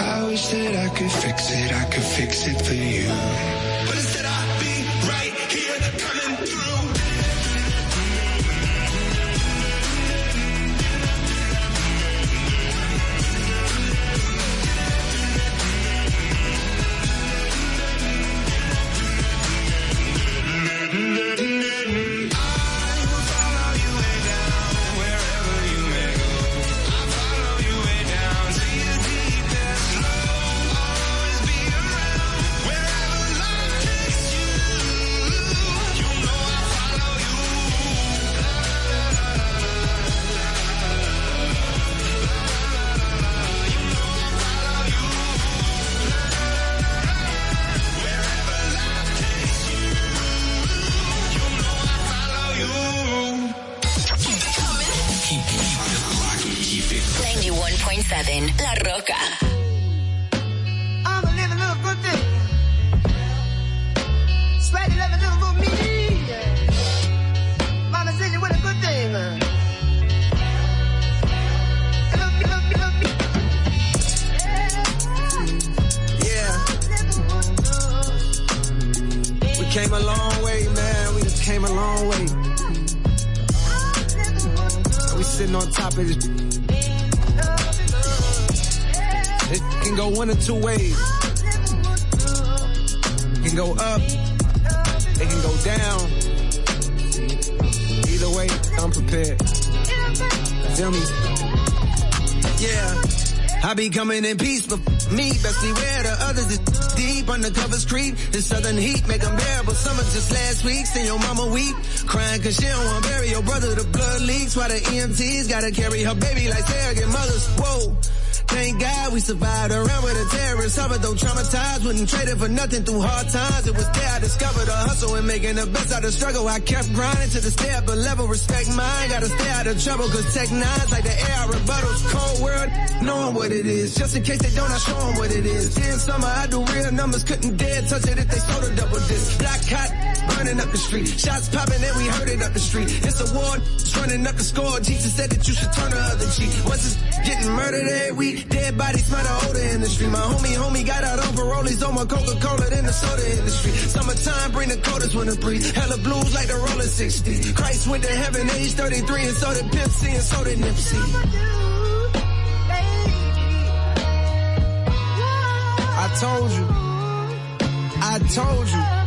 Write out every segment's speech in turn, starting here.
I wish that I could fix it, I could fix it for you. Carry her baby like surrogate mothers. Whoa. Thank God we survived around with a terrorist. Suffered though traumatized, wouldn't trade it for nothing through hard times. It was there I discovered the hustle and making the best out of struggle. I kept grinding to the step, but level respect mine. Gotta stay out of trouble cause tech nines like the air rebuttals. Cold world, knowing what it is. Just in case they don't, I show them what it is. Then summer, I do real numbers, couldn't dare touch it if they sold a double disc. Black hot, burning up the street. Shots popping and we heard it up the street. It's a war, running up the score. Jesus said that you should turn the other cheek. Once it's getting murdered every week, dead bodies smell the odor in the street. My homie, homie got out on parolees on my Coca-Cola in the soda industry. Summertime bring the coldest winter breeze. Hella blues like the rolling 60. Christ went to heaven age 33 and so did Pimp and so did Nipsey. I told you. I told you.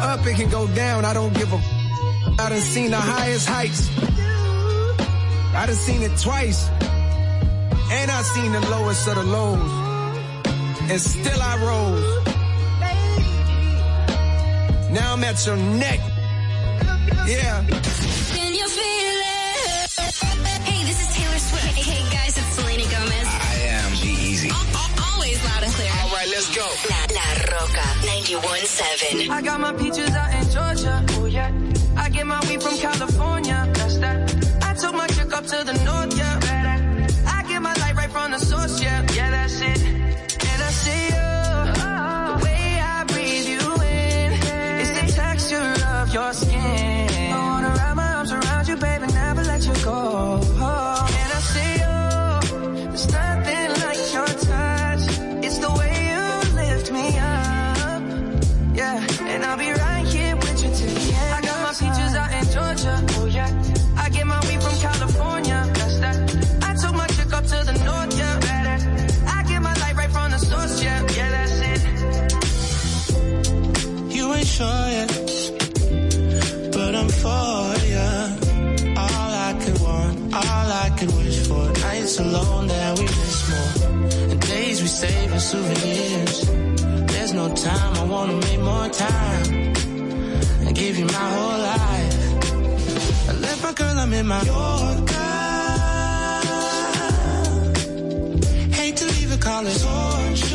Up, it can go down. I don't give a. I done seen the highest heights. I done seen it twice. And I seen the lowest of the lows. And still I rose. Now I'm at your neck. Yeah. Let's go. La, La Rocka 91.7. I got my peaches out in Georgia. Oh yeah. I get my weed from California. That's that. I took my chick up to the north, as souvenirs. There's no time, I wanna make more time and give you my whole life. I left my girl, I'm in Mallorca. Hate to leave it, call torture.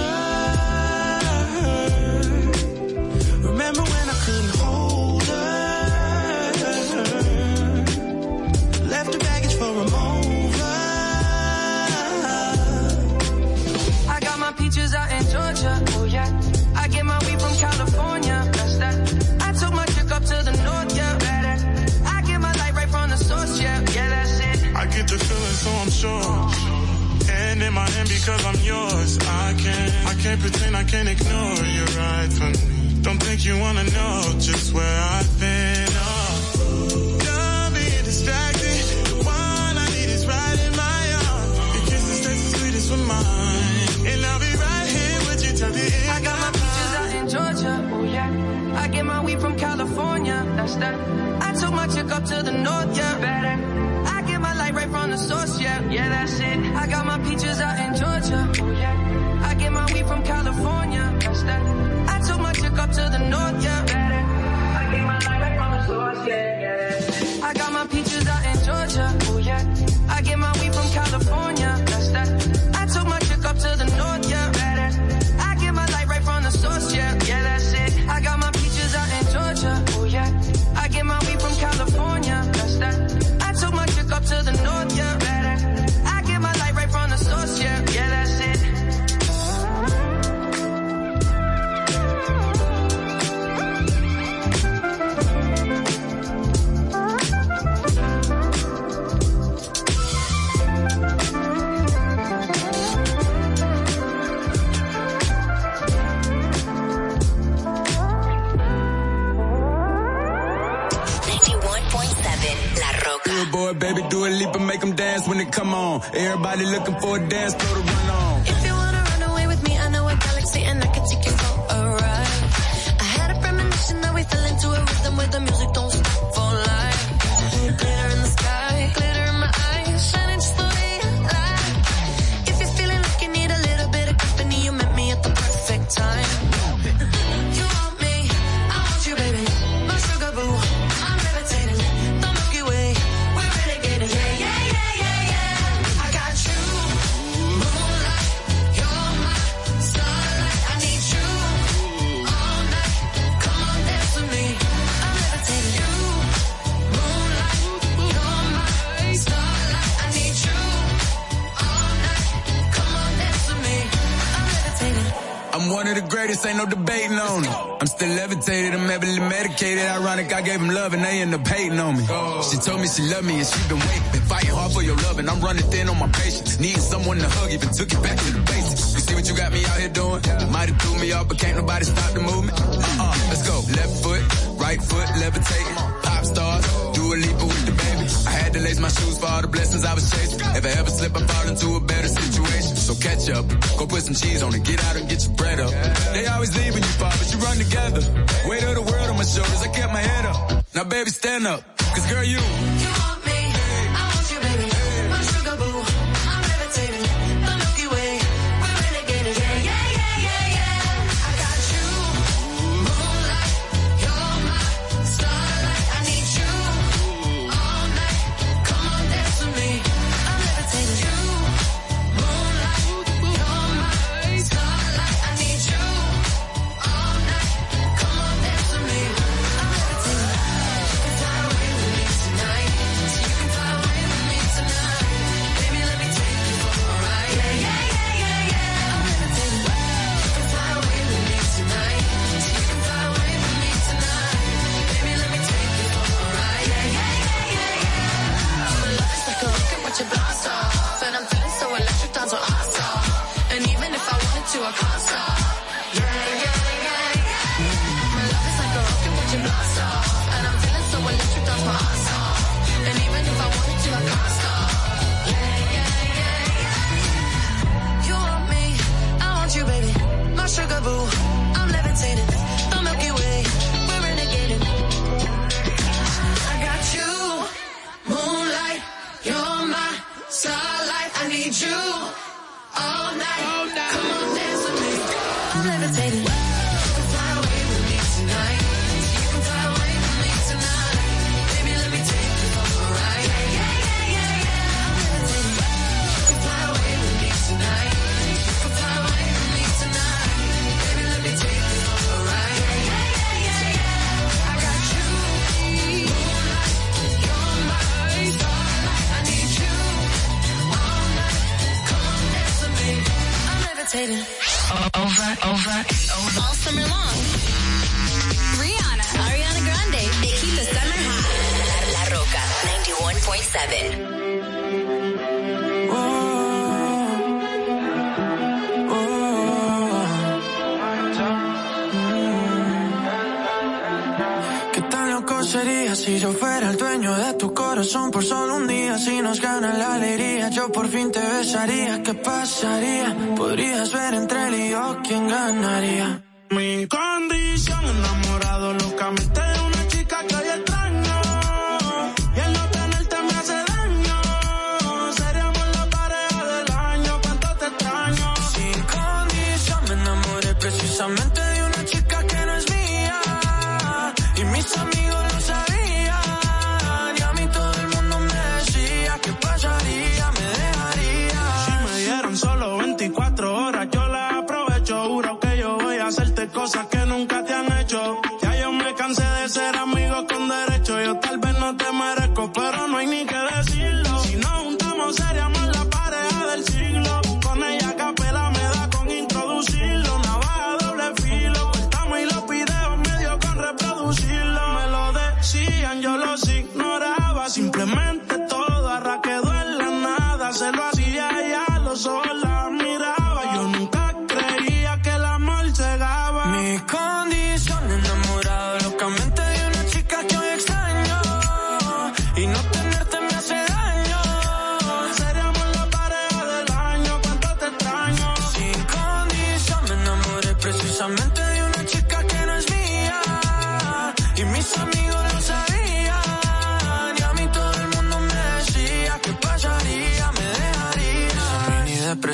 Because I'm yours. I can't, I can't pretend I can't ignore you right from me. Don't think you wanna know just where I've been. Oh, done being distracted. The one I need is right in my arms. Your kisses taste the sweetest for mine. And I'll be right here with you till the end. I got my peaches out in Georgia. Oh yeah. I get my weed from California. That's that. I took my chick up to the north, yeah. Better. I get my light right from the source, yeah. Yeah, that's it. I got Everybody looking for a dance I gave them love and they end up hating on me. She told me she loved me and she been waiting, been fighting hard for your love and I'm running thin on my patience. Needing someone to hug, even took it back to the basics. You see what you got me out here doing? Might have threw me off, but can't nobody stop the movement. Uh-uh, let's go. Left foot, right foot, levitate, Pop stars, do a leap with the baby. I had to lace my shoes for all the blessings I was chasing. If I ever slip, I fall into a better situation. So catch up, go put some cheese on it, get out and get your bread up. They always leave when you fall, but you run together. Weight of the world on my shoulders, I kept my head up. Now baby, stand up. Cause girl, you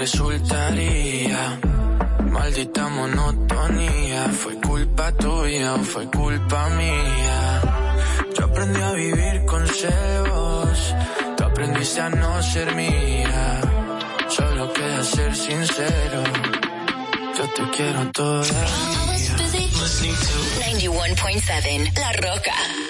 resultaría. Maldita monotonía, fue culpa tuya o fue culpa mía. Yo aprendí a vivir con celos, tú aprendiste a no ser mía. Solo queda ser sincero, yo te quiero todavía. 91.7 La Roca.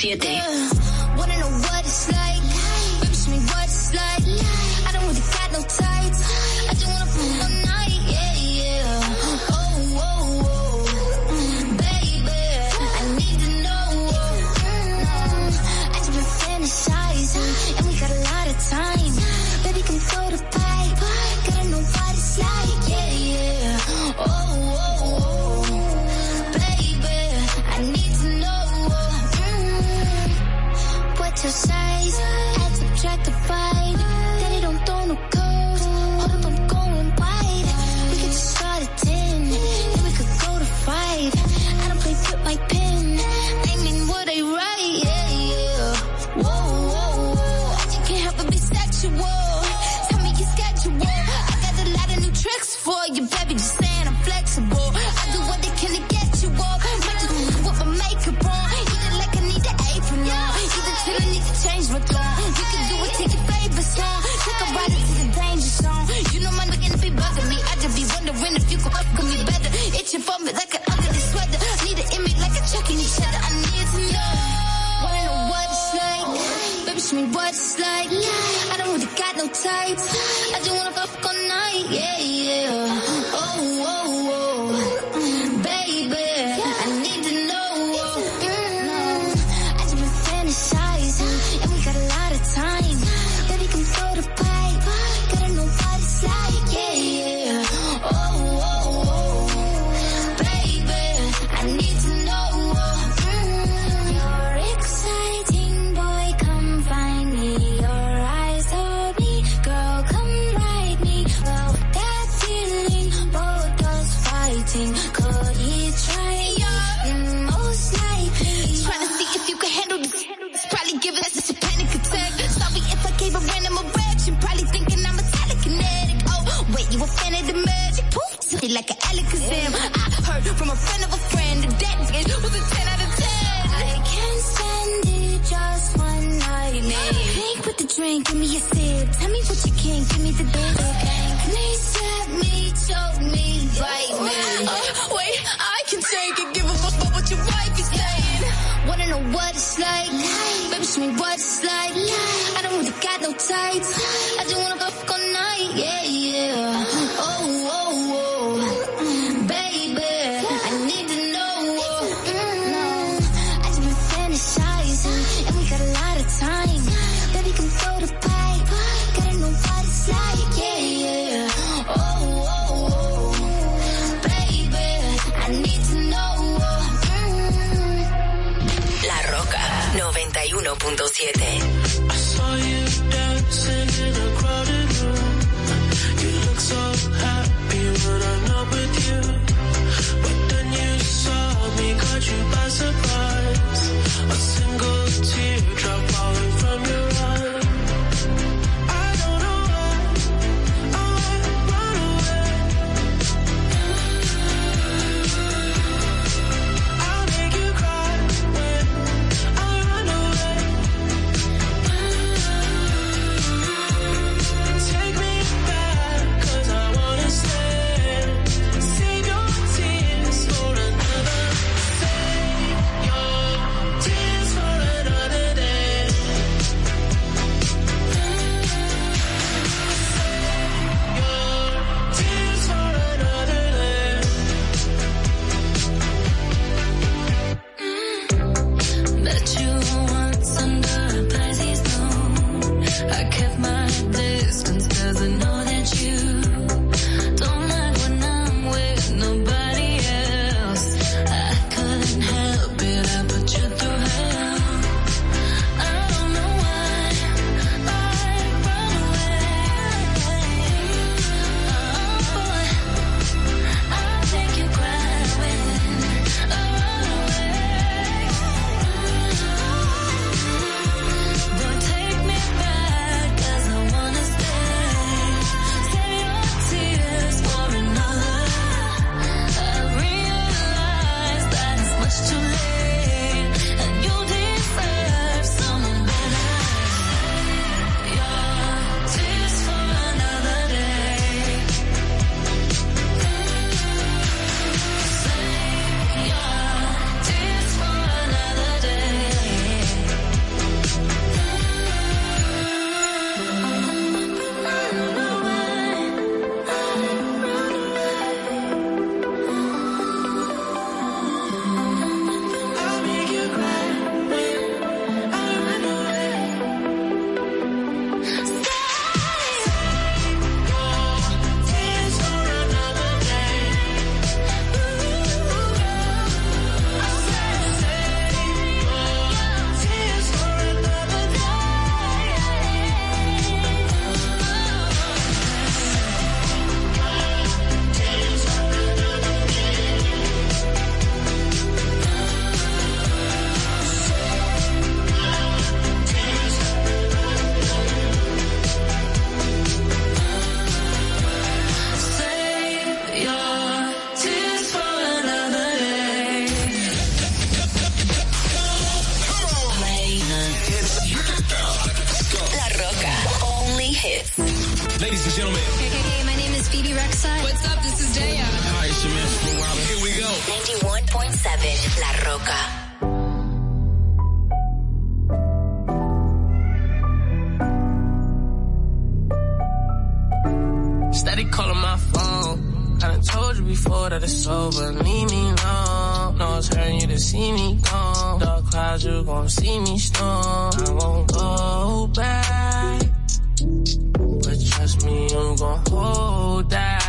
91.7. tights. Here we go. 91.7 La Rocka. Steady calling my phone. I done told you before that it's over. Leave me alone. No, it's hurting you to see me gone. Dark clouds, you gon' see me storm. I won't go back. But trust me, you gon' hold that.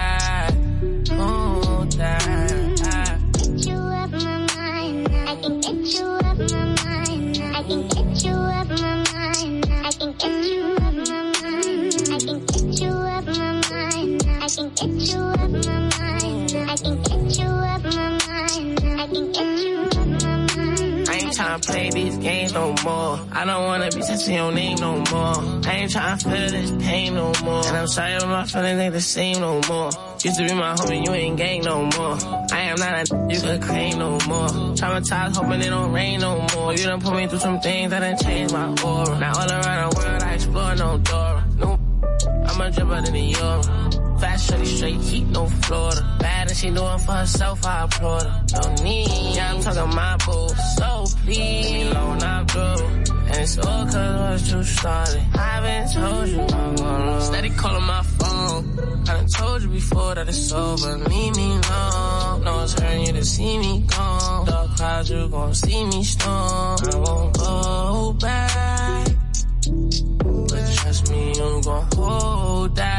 These games no more. I don't wanna be touching your name no more. I ain't tryna feel this pain no more. And I'm sorry if my feelings ain't the same no more. Used to be my homie, you ain't gang no more. I am not a you could claim no more. Traumatized, hoping it don't rain no more. You done put me through some things that done changed my aura. Now all around the world, I explore no Dora. Nope. I'm a dripper than the euro. Fast, shorty, straight heat, no Florida. Bad and she doing for herself, I applaud her. No need, yeah, I'm talking my boo. So please, leave me alone, I'm through. And it's all cause what you started. I been told you I'm Steady calling my phone. I done told you before that it's over. Leave me alone. No, it's hurting you to see me gone. Dark clouds, you gon' see me storm. I won't go back. But trust me, you gon' hold that.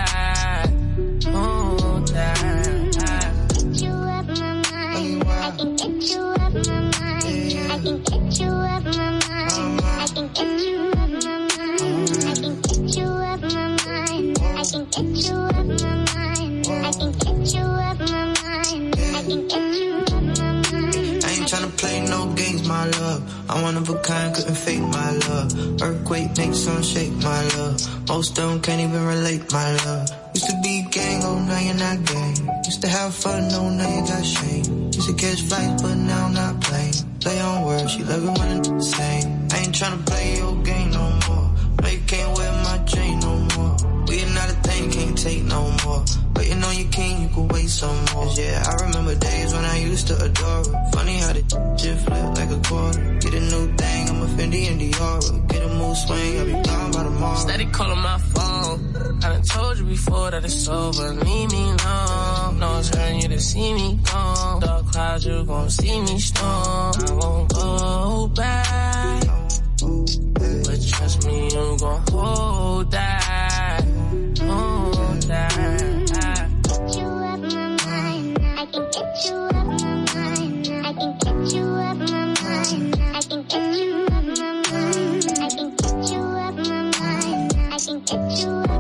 My love. I'm one of a kind, couldn't fake my love. Earthquake makes some shake, my love. Most of can't even relate, my love. Used to be gang, oh now you're not gang. Used to have fun, no now you got shame. Used to catch flights, but now I'm not playing. Play on words, she love it when it's same. I ain't tryna play your game no more. No, you can't wear my chain no more. We not a thing, can't take no more. Waiting on your king, you can wait some more. Yeah, I remember days when I used to adore her. Funny how the shit flip like a quarter. Get a new thing, I'm a Fendi and Dior. Get a mood swing, I'll be gone by tomorrow. Steady calling my phone. I done told you before that it's over. Leave me alone. No, it's hurting you to see me gone. Dark clouds, you gon' see me storm. I won't go back. But trust me, you gon' hold that. Hold that. Get you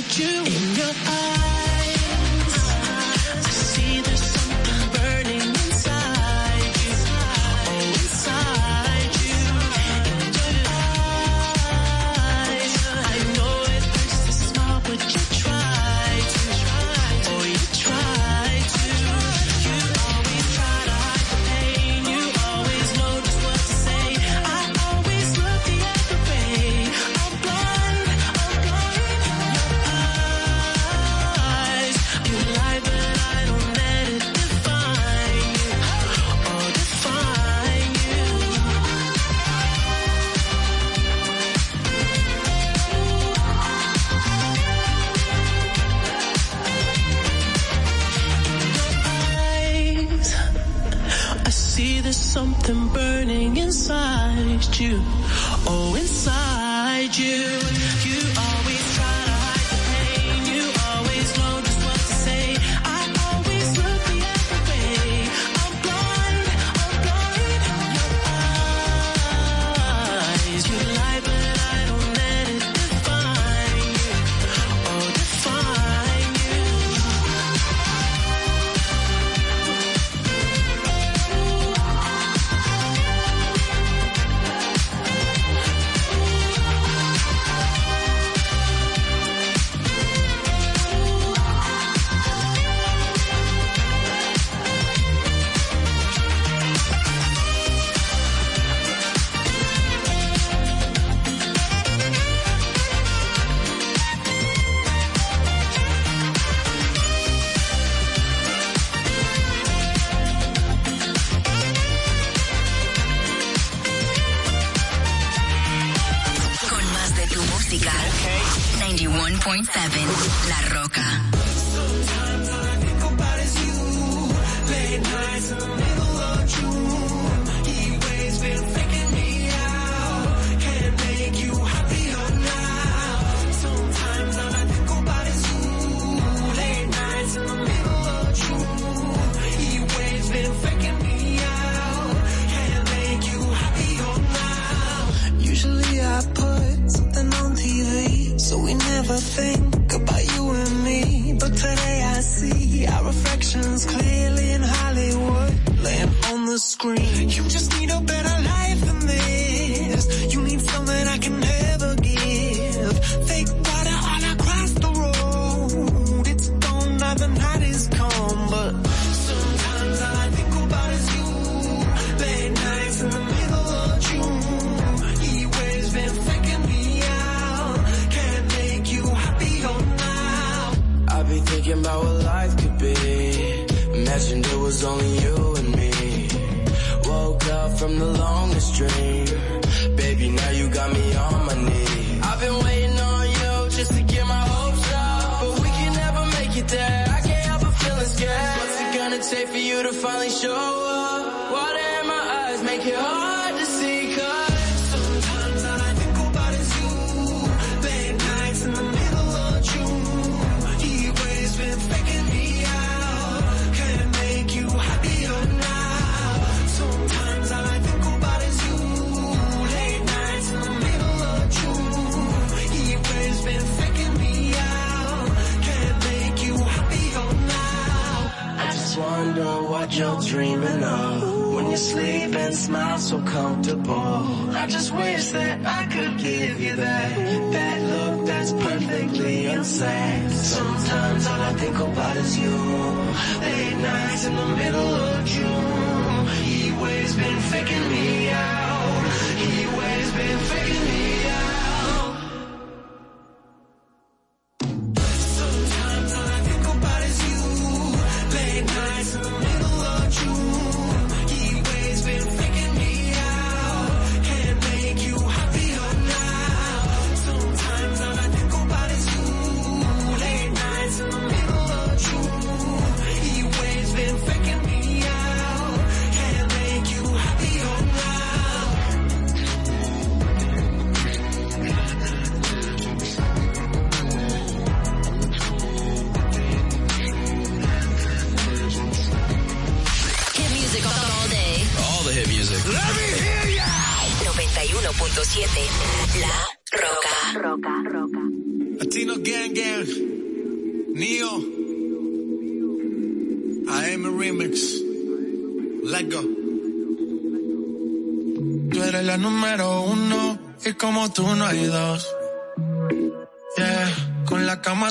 You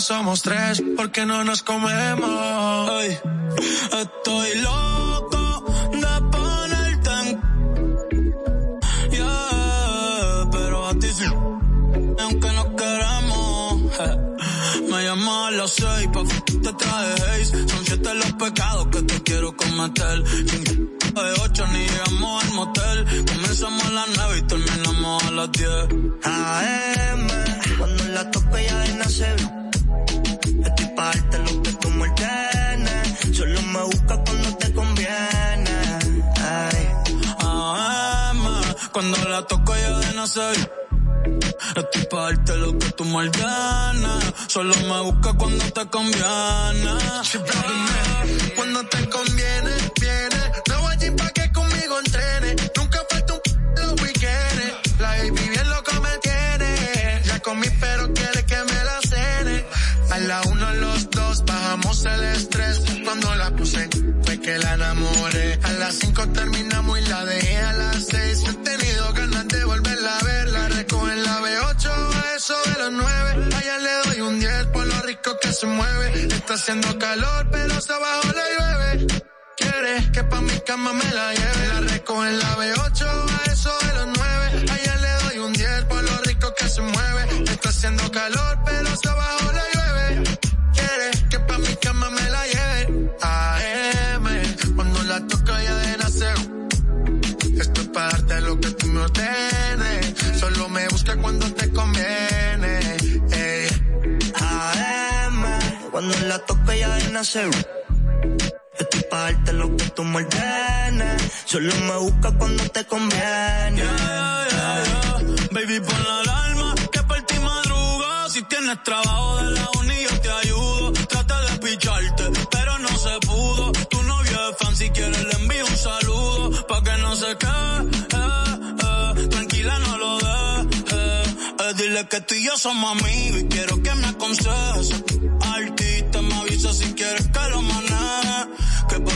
somos tres porque no nos comemos. Te conviene. Cuando te conviene, viene. No voy allí pa' que conmigo entrene. Nunca falta un p- los weekendes. La baby bien loco me tiene. Ya comí pero quiere que me la cene. A la uno, los dos, bajamos el estrés. Cuando la puse, fue que la enamoré. A las cinco terminamos y se mueve. Está haciendo calor, pero se abajo la llueve. Quiere que pa' mi cama me la lleve. La recojo en la B8 a eso de las nueve. Allá le doy un 10 por lo rico que se mueve. Está haciendo calor, cuando la toco ya de nacer. Estoy pa' darte lo que tú me ordenes. Solo me busca cuando te conviene. Baby, pon la alarma que por ti madruga. Si tienes trabajo de la uni, yo te ayudo. Trata de picharte, pero no se pudo. Tu novio es fan, si quieres le envío un saludo. Pa' que no se quede, eh, eh. tranquila no lo dejes. Eh. Dile que tú y yo somos amigos y quiero que me aconsejes.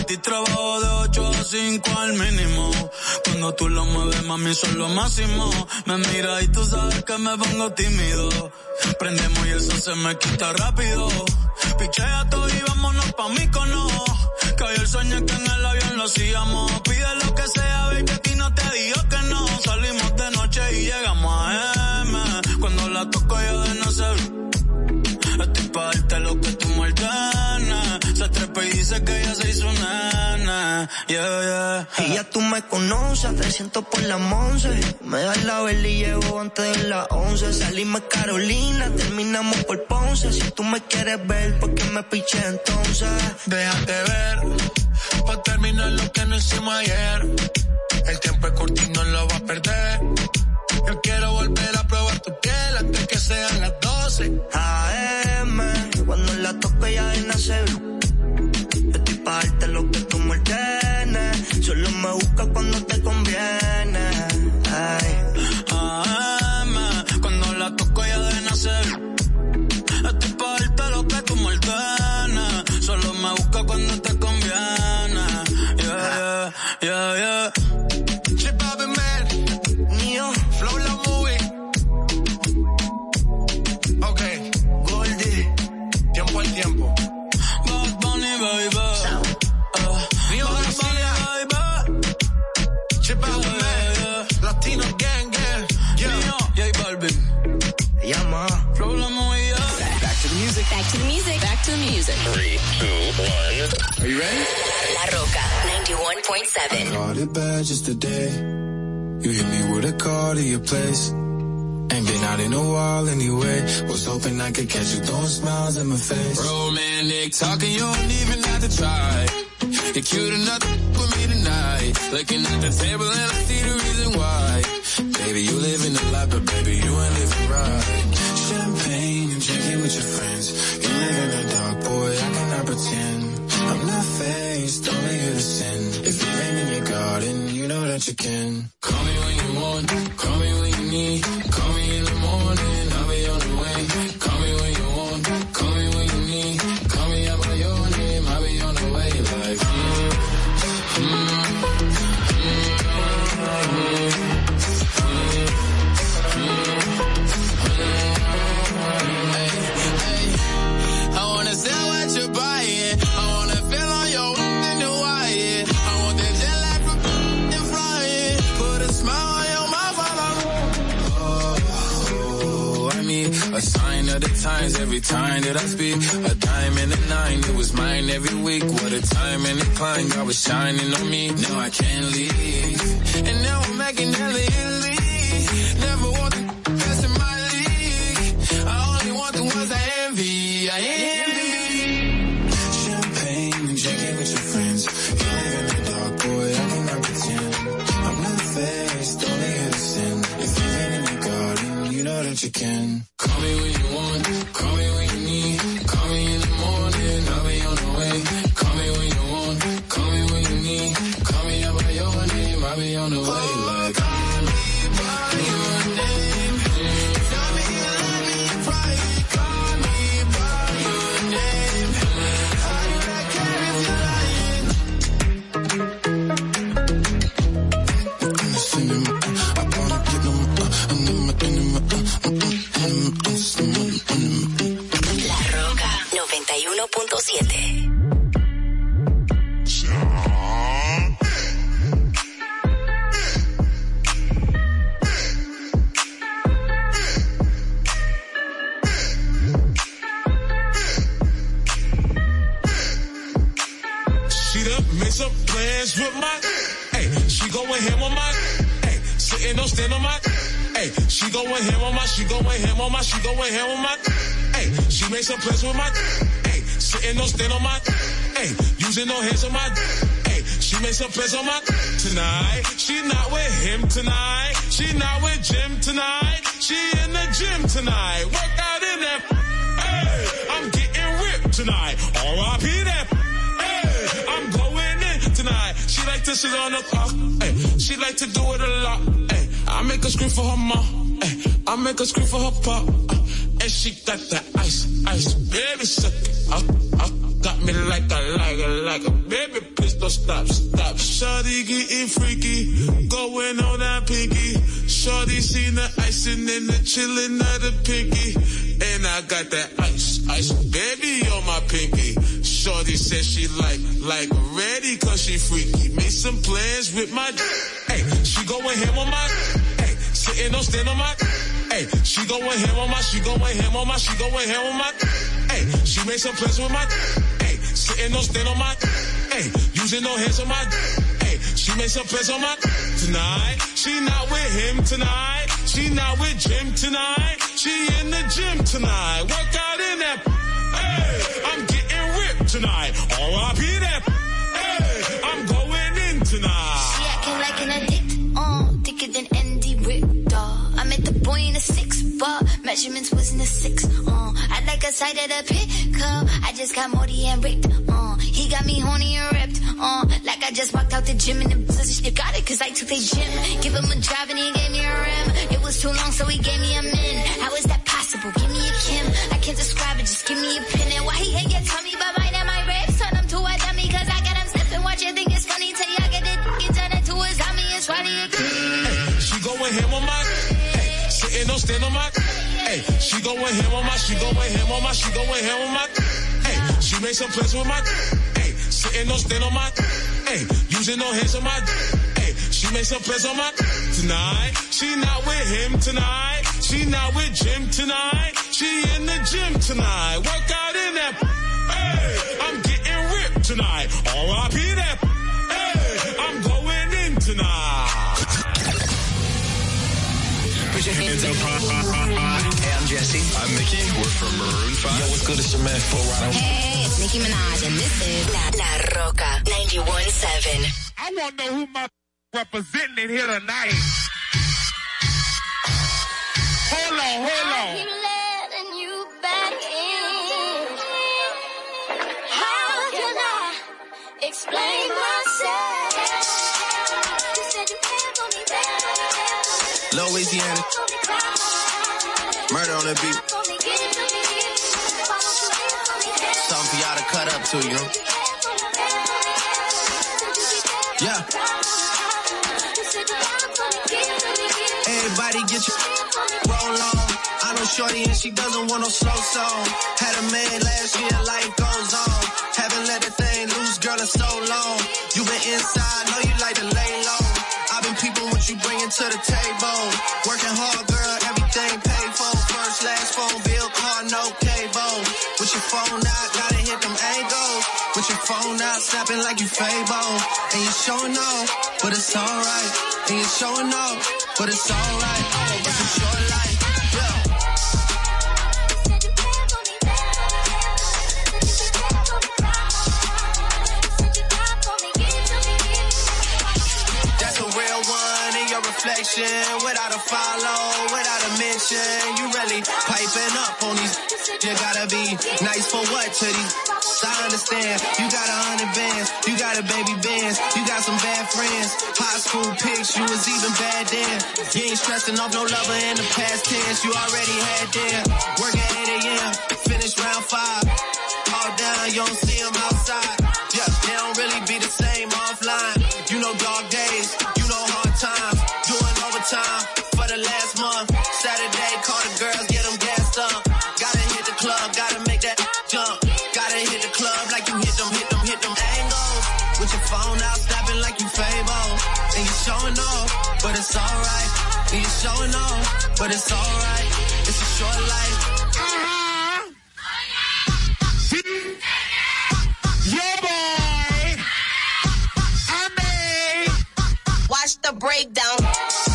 Ti trabajo de 8 a 5 al mínimo. Cuando tú lo mueves, mami, son lo máximo. Me mira y tú sabes que me pongo tímido. Prendemos y eso se me quita rápido. Pichea todo y vámonos pa' mí cono. Que hoy el sueño que en el avión lo hacíamos. Pide lo que sea, baby, a ti no te digo que no. Salimos de noche y llegamos a M. dice que ya se hizo nana. Yeah, yeah. Y ya tú me conoces, 300 por la once. Me das la vela y llevo antes de las 11. Salimos Carolina, terminamos por Ponce. Si tú me quieres ver, ¿por qué me piché entonces? Déjate ver, pa' terminar lo que no hicimos ayer. El tiempo es corto y no lo va a perder. Yo quiero volver a probar tu piel antes que sean las 12. AM, cuando la toco ya de nacer. Estoy pa' darte lo que tú me ordenes. Solo me busca cuando te conviene. Ay. AM, cuando la toco ya de nacer. Estoy pa' darte lo que tú me ordenas. Solo me busca cuando te conviene. Yeah, yeah, yeah, yeah. One. Are you ready? La Rocka 91.7. Caught it bad just today. You hit me with a call to your place. Ain't been out in a while anyway. Was hoping I could catch you throwing smiles in my face. Romantic talking, you don't even have to try. You're cute enough to with me tonight. Looking at the table and I see the reason why. Baby, you live in the life, but baby, you ain't living right. Champagne and drinking with your friends. You live in the dark, boy, I cannot pretend. Not faced, only here to sin. If it ain't in your garden, you know that you can. Call me when you want, call me when you times every time that I speak. A dime and a nine, it was mine every week. What a time and a climb, God was shining on me. Now I can't leave. And now I'm making hella Italy. Never want the best in my league. I only want the ones I envy. I envy. Champagne and with your friends. In the dark, boy, I cannot pretend. I'm not faced, only. If in the garden, you know that you can. Call me when you call me 91.7. She done made some plans with my, hey, she going ham on my, hey, sitting on stand on my, hey, she going ham on my, she going ham on my, she ham on my, hey, she made some plans with my, sitting on stand on my, hey, using no hands on my, hey, she made some plans on my, tonight, she not with him tonight, she not with Jim tonight, she in the gym tonight, work out in that, hey, I'm getting ripped tonight, R.I.P. that, Hey, I'm going in tonight. She like to sit on the clock. Hey, she like to do it a lot. Hey, I make her scream for her mom. Hey, I make her scream for her pop. And she got that ice, ice, baby, suck it. Uh, uh, got me like a, like a, like a, baby, please don't stop, stop. Shawty getting freaky, going on that pinky. Shawty seen the icing and the chillin' of the pinky. And I got that ice, ice, baby, on my pinky. Shorty said she like, like ready cause she freaky. Made some plans with my, hey, she going ham on my, hey, sitting on stand on my, hey, she going ham on my, she going ham on my, she going ham on my, hey, she made some plans with my, hey, sitting on stand on my, hey, using no hands on my, hey, she made some plans on my, tonight, she not with him tonight, she not with Jim tonight, she in the gym tonight, work out in that, hey, I'm getting ripped tonight, R.I.P. that, hey, I'm going in tonight. She acting like an addict, uh, thicker than boy in a six bar, measurements was in a six, uh. I like a side of the pickup, I just got Morty and Rick, uh. He got me horny and ripped, uh. Like I just walked out the gym and the position, you got it cause I took the gym. Give him a drive and he gave me a rim. It was too long so he gave me a min. How is that possible? Give me a Kim. I can't describe it, just give me a pin. And why he hate your tummy but mine and my ribs? Turn him to a dummy cause I got him sniffing. Watch you think it's funny till y'all get it. Get turn it to his tummy, it's funny again. She going ham on my, sitting on stand on my, hey, she going ham on my, she going ham on my, she going ham on my, hey, she made some plans with my, hey, sitting on stand on my, hey, using no hands on my, hey, she made some plans on my, tonight, she not with him tonight, she not with Jim tonight, she in the gym tonight, work out in that, hey, I'm getting ripped tonight, R.I.P. that, hey, I'm going in tonight. Hey, I'm Jesse. I'm Mickey. We're from Maroon 5. Yo, what's good? It's your man, Flo Rida. Hey, it's Nicki Minaj, and this is La, La Rocka 91.7. I want to know who my representing it here tonight. Hold on, hold on. keep letting it to me, care for Something for y'all to cut up to, you? Yeah. Everybody get your roll on. I know Shorty and she doesn't want no slow song. Had a man last year, life goes on. Haven't let the thing loose, girl, in so long. You been inside, know you what you bringing to the table. Working hard, girl, everything paid for. First, last phone bill, car, no cable. With your phone out, gotta hit them angles. With your phone out, snapping like you Fable. And you showing up, but it's alright. And you showing up, but it's alright. It's a short life. without a follow, without a mention. You really piping up on these. You gotta be nice for what to these. I understand. You got a hundred bands, you got a baby bands, you got some bad friends. High school pics, you was even bad then. You ain't stressing off no lover in the past tense. You already had them. Work at 8 a.m., finish round five. call down, you don't see them outside. showing off, but it's alright. Showing off, but it's alright. It's a short life. Uh-huh. Yeah, boy. I mean, watch the breakdown.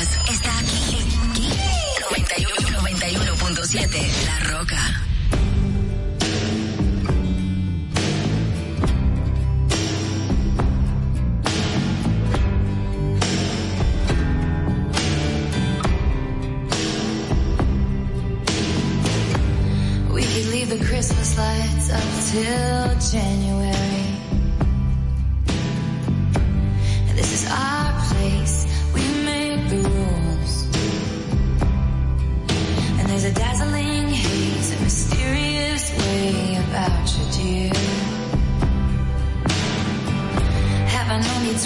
está aquí. aquí 91.7 La Roca. We could leave the Christmas lights up till January.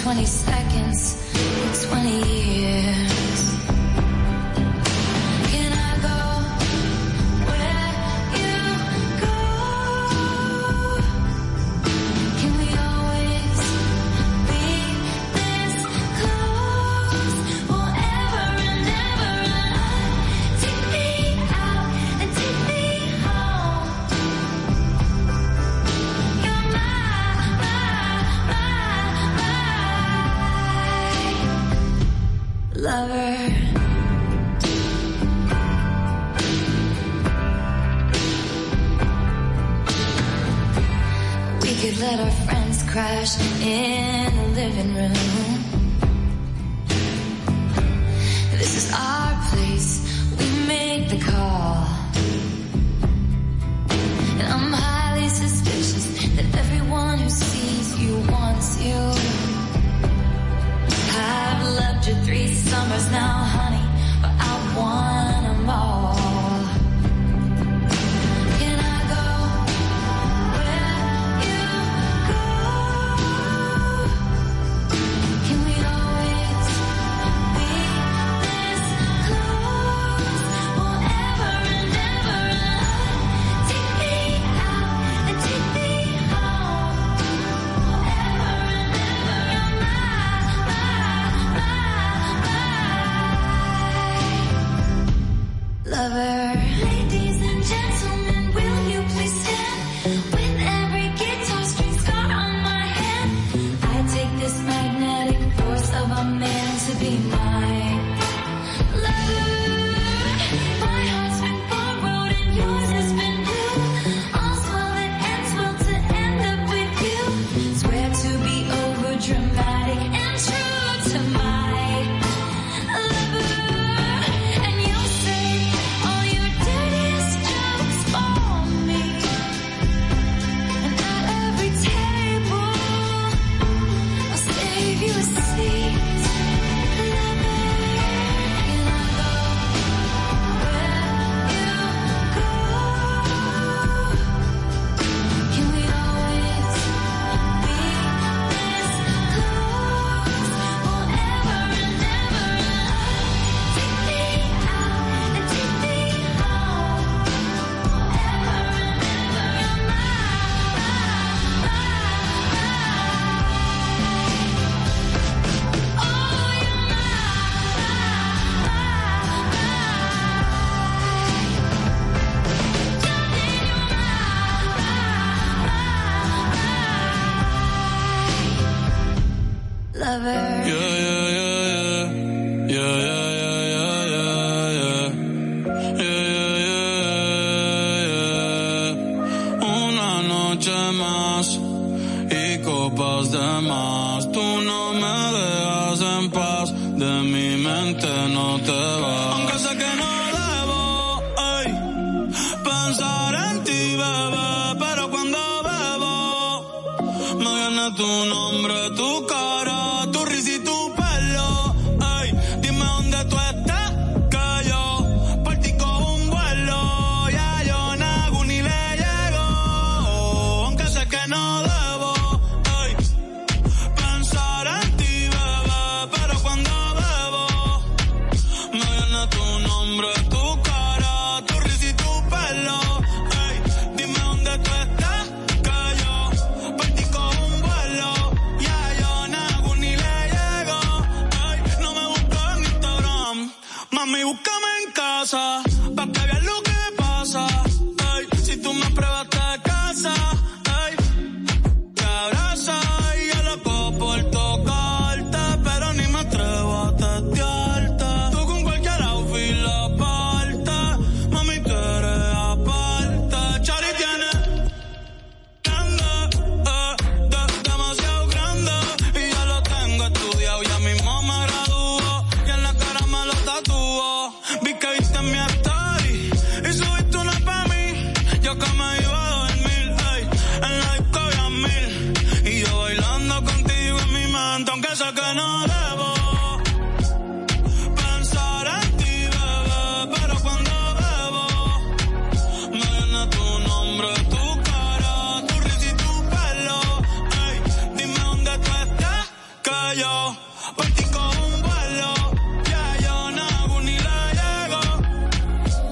20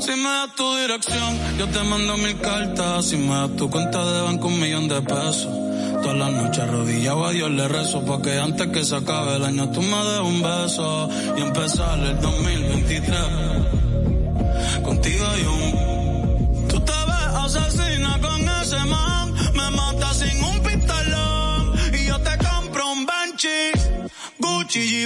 Si me das tu dirección, yo te mando mil cartas. Si me das tu cuenta de banco, un millón de pesos. Todas las noches arrodillado a Dios le rezo. Pa' que antes que se acabe el año, tú me des un beso. Y empezar el 2023. Contigo yo un. Tú te ves asesina con ese man. Me mata sin un pistolón. Y yo te compro un Benchi. Gucci y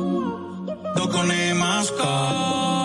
Dokonaj imaš kao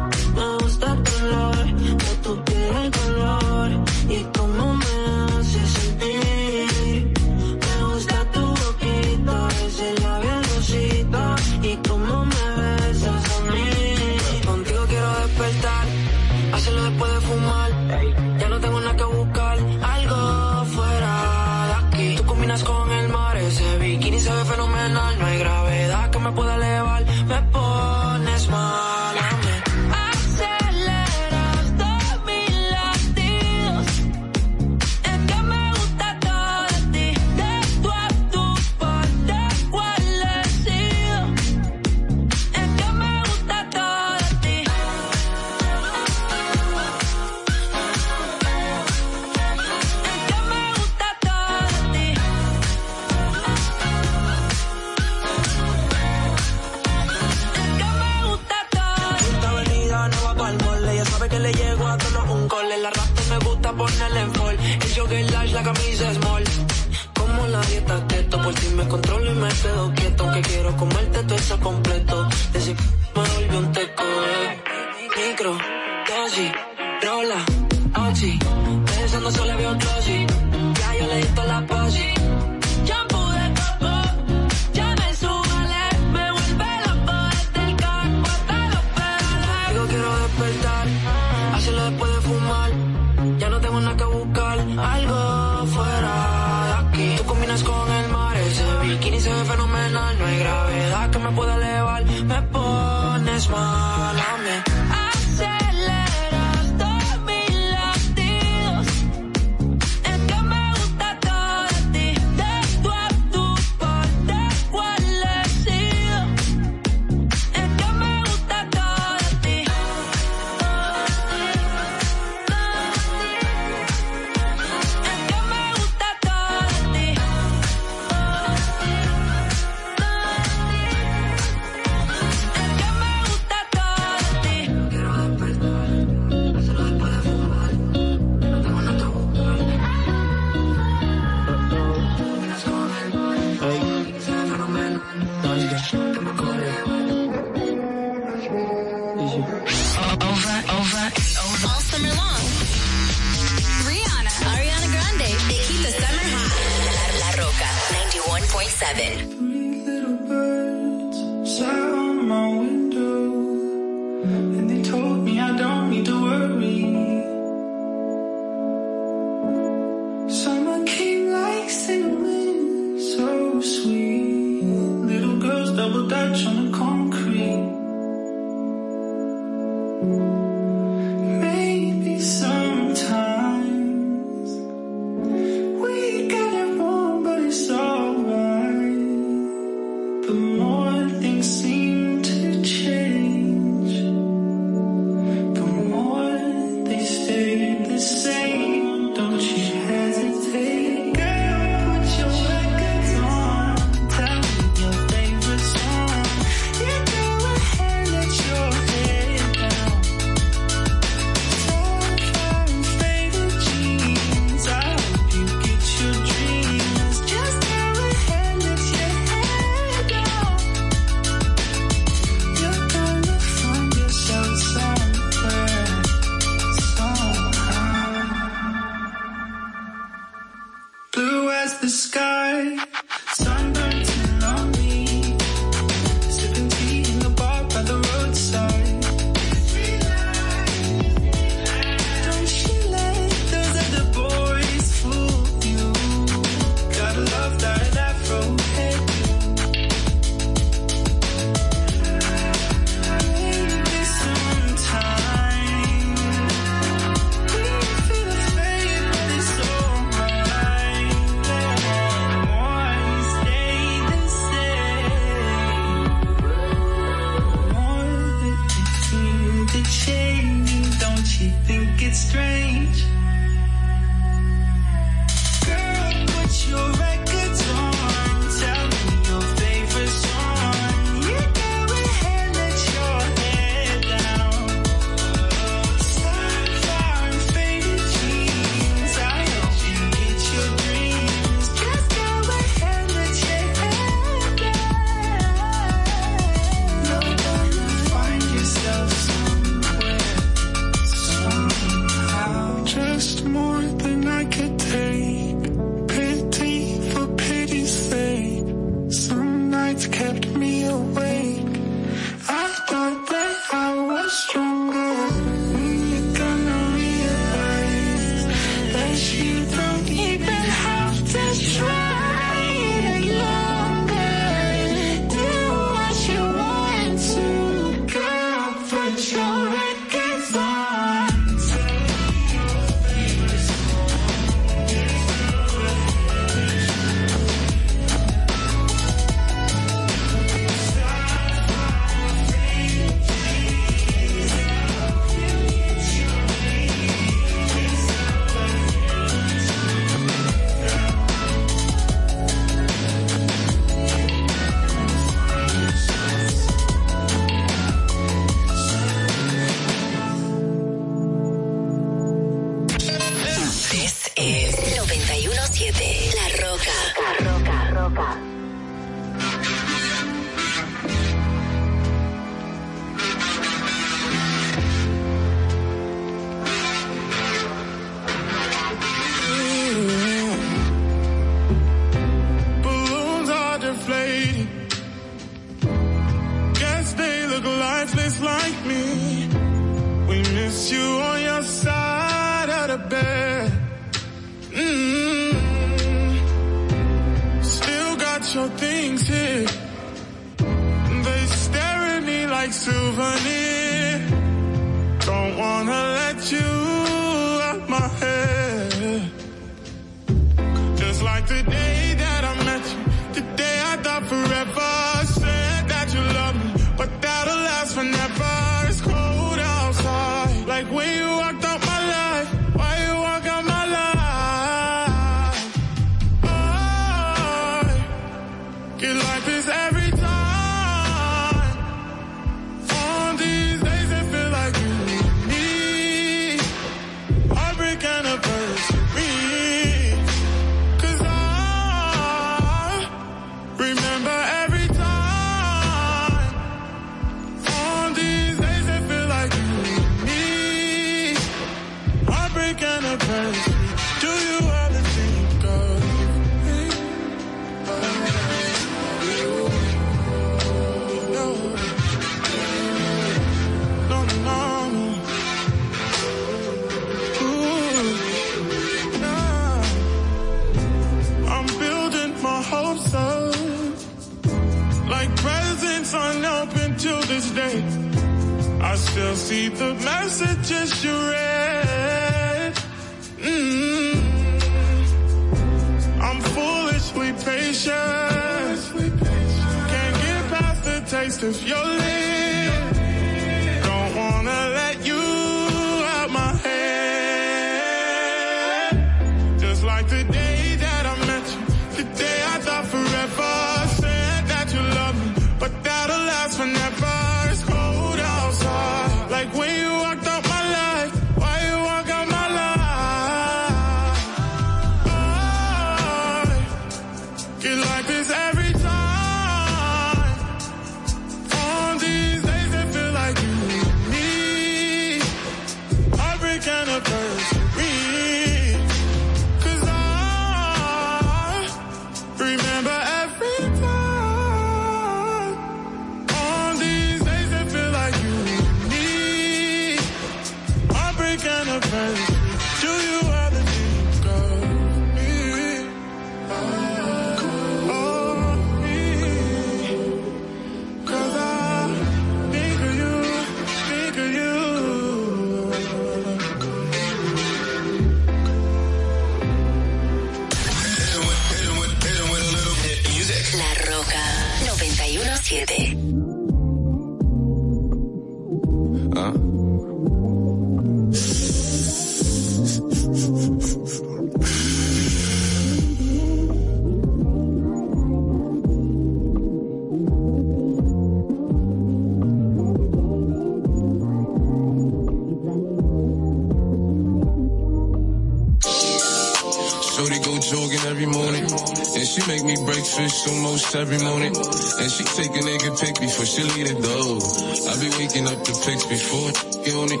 Shorty go jogging every morning. And she make me breakfast almost every morning. And she take a nigga pic before she leave the door. I be waking up the pics before on it.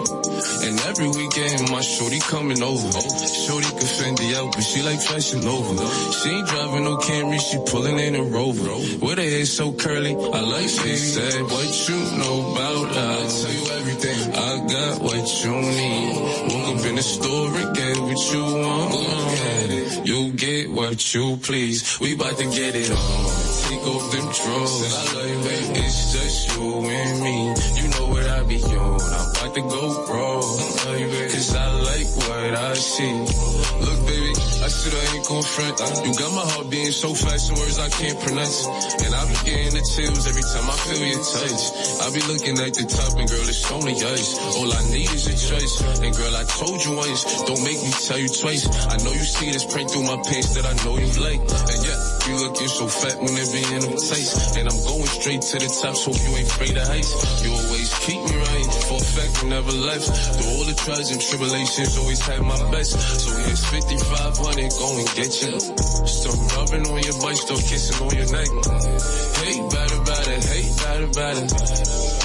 And every weekend my shorty coming over. Shorty can Fendi out, but she like fashion over. She ain't driving no Camry, she pulling in a Rover. With her hair so curly, I like she said, what you know about love? I tell you everything. I got what you need. In the store and get what you want. It. You get what you please. We bout to get it on. Take off them drawers. I love you, baby. It's just you and me. You know what I be on. I'm about to go raw. Cause I like what I see. Look, baby, I said I ain't gon' front. You got my heart beating so fast, some words I can't pronounce. And I be getting the chills every time I feel your touch. I be looking at the top and girl, it's only us. All I need is a choice. And girl, I told you once, don't make me tell you twice. I know you see this print through my pants that I know you like. And yeah, you looking so fat when it be in them taste. And I'm going straight to the top, so you ain't afraid of heights. You always keep me right, for a fact never left. Through all the trials and tribulations, always had my best. So here's 5500, go and get you. Still rubbing on your butt, still kissing on your neck. Hate about it, hate about it.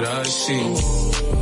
I see.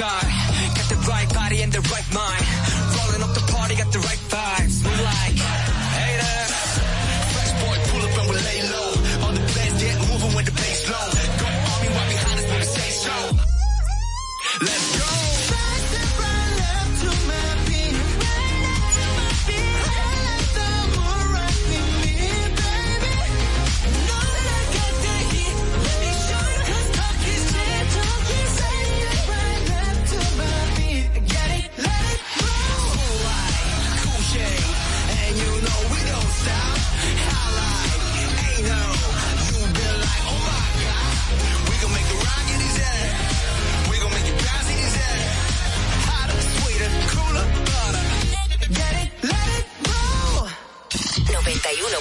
Got the right body and the right mind.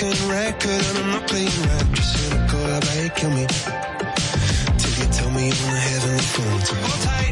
Broken record, and I'm not playing right. Just cynical, I bet kill me. Till you tell me on the heavenly phone.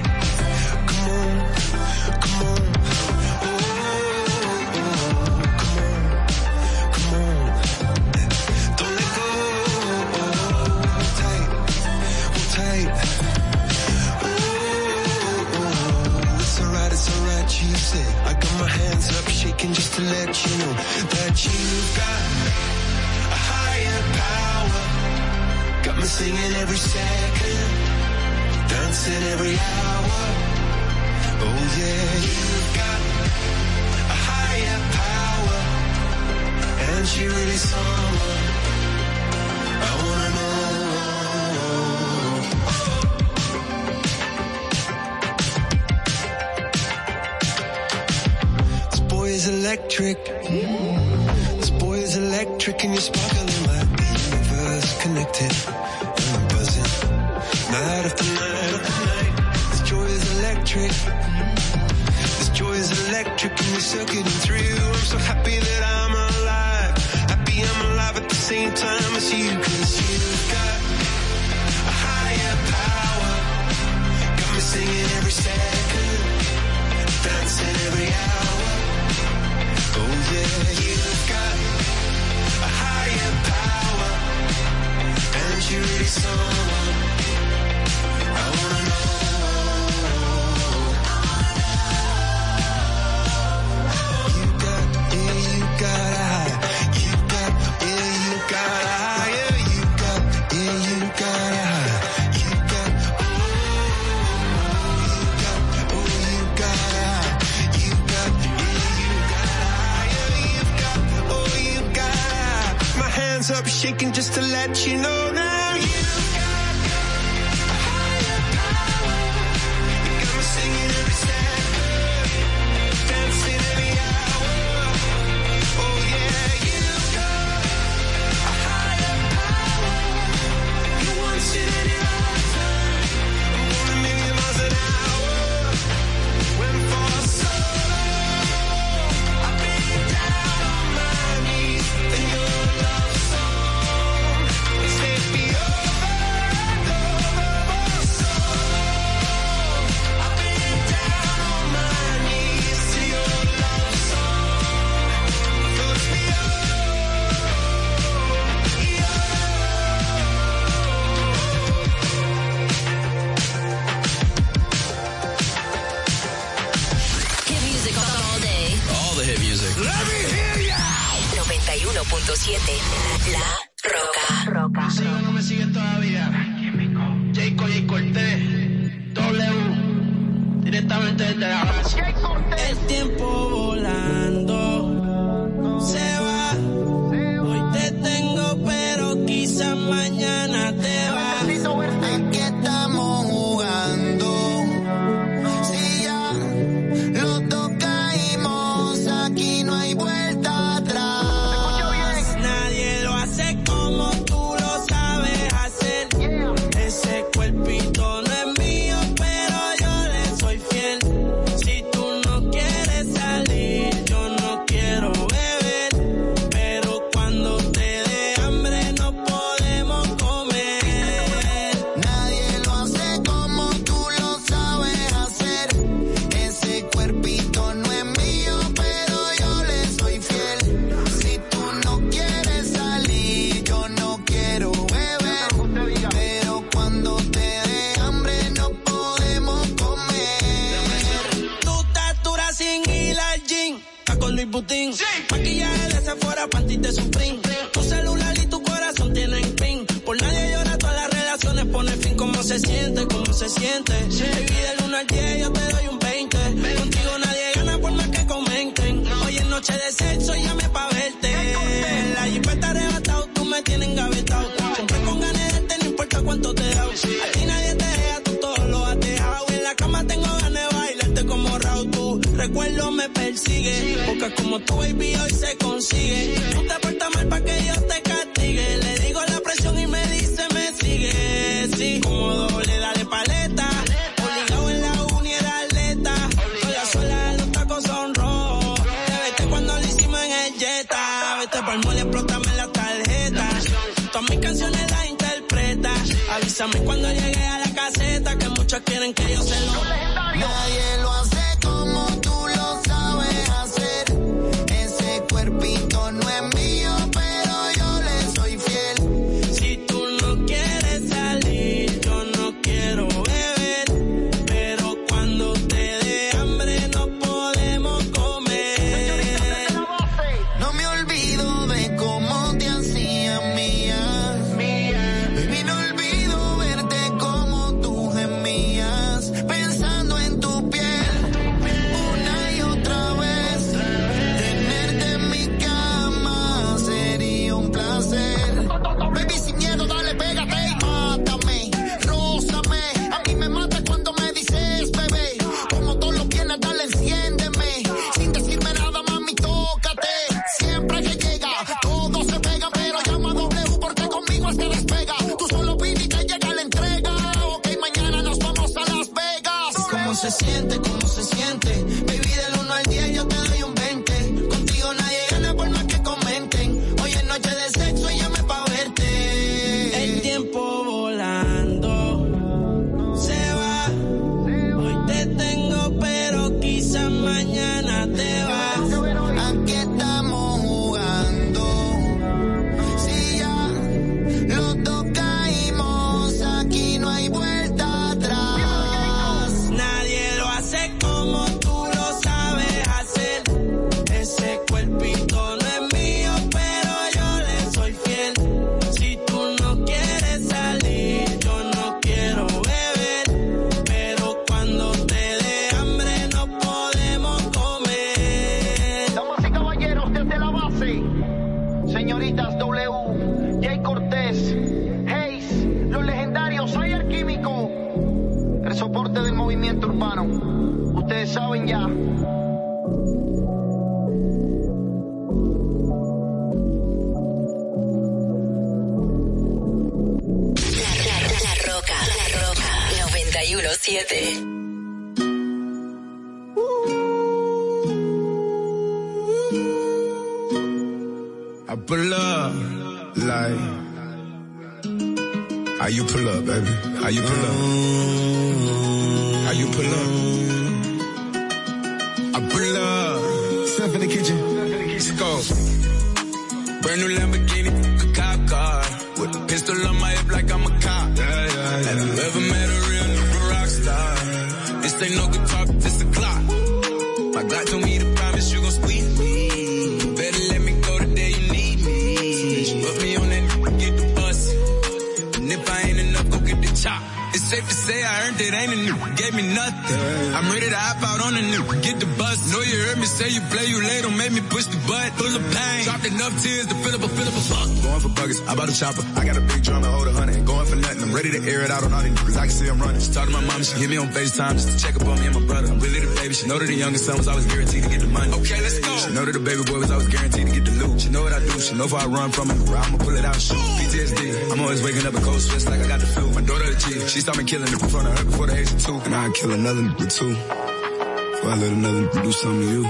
Me on FaceTime just to check up on me and my brother. I'm really the baby, she know that the youngest son was always guaranteed to get the money. Okay, let's go. She know that the baby boy was always guaranteed to get the loot. She know what I do, she know if I run from it, I'ma pull it out shoot. PTSD, I'm always waking up a cold sweats like I got the flu. My daughter a G, she started killing it in front of her before the age of two. And I'd kill another nigga too. Before I let another nigga do something to you.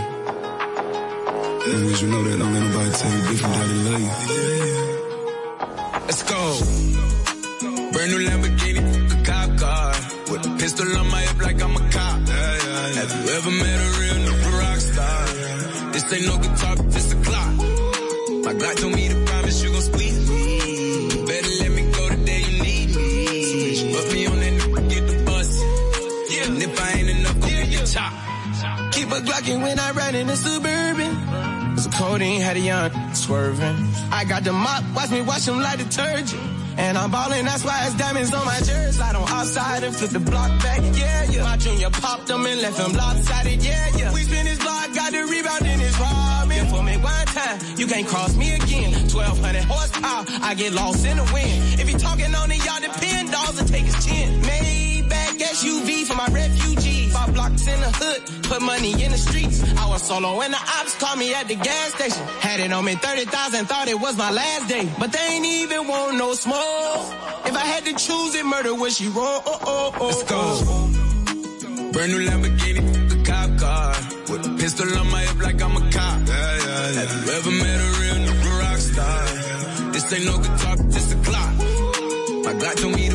As you know that, don't let nobody tell you different that they love you. Let's go. Brand new Lamborghini, pistol on my hip like I'm a cop. Have you ever met a real nigga rock star? This ain't no guitar, this a clock. My God told me to promise you gon' squeeze me. Better let me go the day you need me. Put me on that nigga, get the bus. Yeah. And if I ain't enough, go get the chop. Keep a Glockin' when I ride in the Suburban. So codeine had a young swerving. I got the mop, watch me wash them like detergent. And I'm ballin', that's why it's diamonds on my jersey. Slide on outside and flip the block back, yeah, yeah. My junior popped them and left him lopsided, yeah, yeah. We spin his block, got the rebound in his robin. For me one time, you can't cross me again. 1200 horsepower, I get lost in the wind. If he talking on it, y'all depend, dolls will take his chin. Maybach SUV for my refugees. Five blocks in the hood, put money in the streets. I was solo and the ops called me at the gas station. Had it on me 30,000, thought it was my last day. But they ain't even want no smoke. If I had to choose it, murder would she roll? Oh, oh, oh, Let's go. Oh. Brand new Lamborghini, a cop car. With a pistol on my hip like I'm a cop. Have you ever met a real nigga rock star? This ain't no guitar, this a clock. My God told me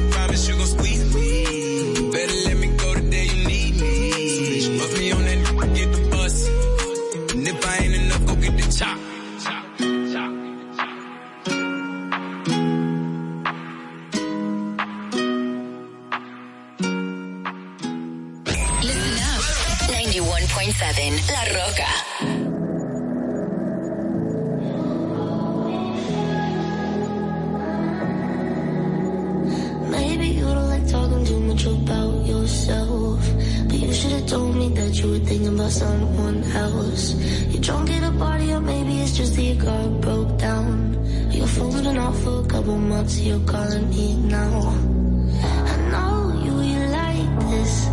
you're falling enough for a couple months, you're calling me now. I know you, you like this.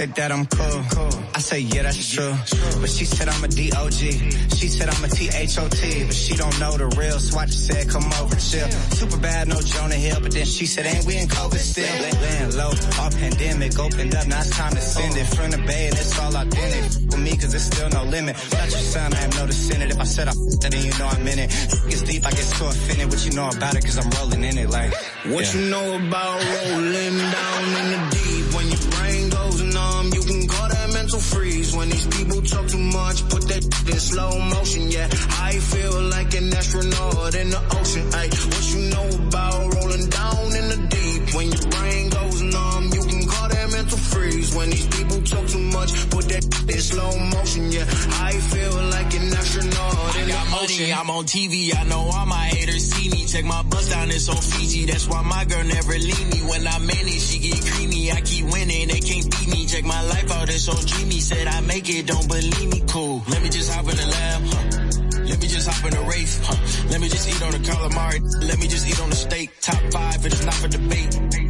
Said that I'm cool. I say, yeah, that's true. But she said I'm a D-O-G. She said I'm a T-H-O-T. But she don't know the real, so I just said, come over, chill. Super bad, no Jonah Hill. But then she said, ain't we in COVID still? Laying low, all pandemic opened up, now it's time to send it. From the bay, and it's all authentic. For me, cause there's still no limit. Without your son, I have no descendant. If I said I f***ed it, then you know I'm in it. It's deep, I get so offended. What you know about it, cause I'm rolling in it like. What yeah. you know about rolling down in the deep? Mental freeze. When these people talk too much, put that in slow motion. Yeah, I feel like an astronaut in the ocean. Ay, what you know about rolling down in When these people talk too much, put that in slow motion. Yeah, I feel like an astronaut in I got the money, ocean. I'm on TV. I know all my haters see me. Check my bust down, it's on Fiji. That's why my girl never leave me. When I'm in it, she get creamy. I keep winning, they can't beat me. Check my life out, it's on dreamy. Said I make it, don't believe me. Cool. Let me just hop in the lab. Huh. Let me just hop in the Wraith. Huh. Let me just eat on the calamari. Let me just eat on the steak. Top five, it is not for debate.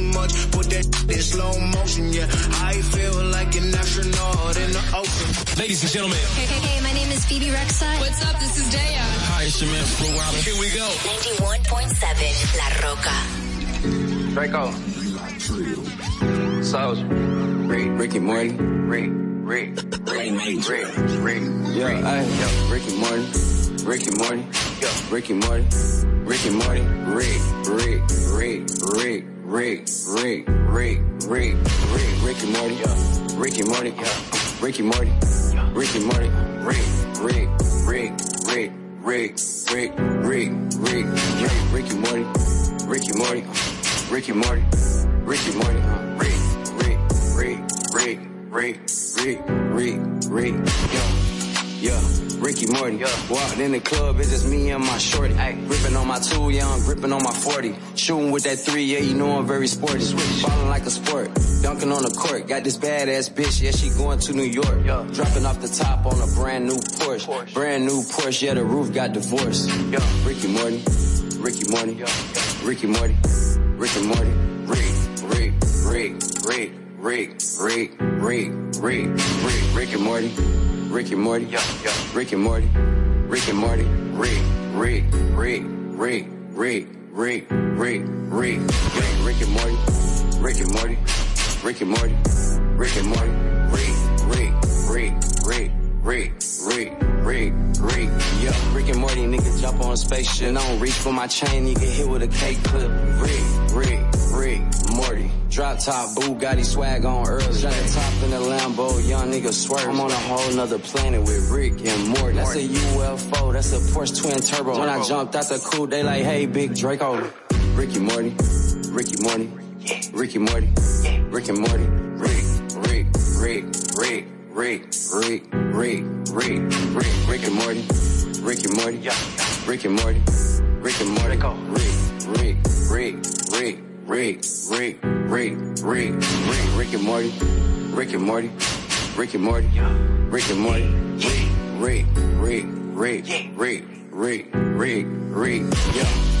much, put that in slow motion. Yeah, I feel like an astronaut in the ocean. Ladies and gentlemen. Hey, hey, hey, my name is Bebe Rexha. What's up? This is Daya. Hi, it's your man Flo Rida. Here we go. 91.7 La Rocka. Draco. Soldier. Rick. Ricky Morty. Rick. Rick. Rick. Rick. Rick. Yo, hey, yo. Ricky Morty. Ricky Morty. Yo. Ricky Morty. Ricky Morty. Rick. Rick. Rick. Rick. Rick. Rick. Rick. Rick. Rick. Ricky Morty. Ricky Morty. Ricky Morty. Ricky Morty. Rick. Rick. Rick. Rick. Rick. Rick. Rick. Rick. Ricky Morty. Ricky Morty. Ricky Morty. Ricky Morty. Rick. Rick. Rick. Rick. Rick. Rick. Rick. Rick. Yo. Yeah, Ricky Morty. Walked in the club, it's just me and my shorty. Gripping on my tool, yeah, I'm gripping on my 40. Shooting with that three, yeah, you know I'm very sporty. Ballin' like a sport, dunking on the court. Got this badass bitch, yeah, she going to New York. Dropping off the top on a brand new Porsche. Brand new Porsche, yeah, the roof got divorced. Yeah. Ricky Morty, Ricky Morty, Ricky Morty, Ricky Morty, Rick, Rick, Rick, Rick, Rick, Rick, Rick, Rick, Rick, Rick and Morty. Rick and Morty, Rick and Morty, Rick and Morty, Rick, Rick, Rick, Rick, Rick, Rick, Rick, Rick, Rick, Rick and Morty, Rick and Morty, Rick and Morty, Rick and Morty, Rick, Rick, Rick, Rick, Rick, Rick, Rick, Rick, yeah. Rick and Morty, nigga jump on a spaceship. And I don't reach for my chain, you get hit with a cake clip. Rick, Rick, Rick, Morty. Drop top, Bugatti swag on early. Shot the top in the Lambo, young nigga swerve. I'm on a whole nother planet with Rick and Morty. That's a UFO, that's a Porsche twin turbo. When I jumped out the coupe, they like, hey, big Draco. Ricky Morty, Ricky Morty, Ricky Morty, Rick and Morty, Rick, Rick, Rick, Rick, Rick, Rick, Rick, Rick, Rick, Rick and Morty, Rick and Morty, Rick and Morty, Rick and Morty, Rick, Rick, Rick, Rick, Rick, Rick, Rick, Rick, Rick, Rick and Morty, Rick and Morty, Rick and Morty, Rick and Morty, Rick, Rick, Rick, Rick, Rick, Rick, Rick, yeah.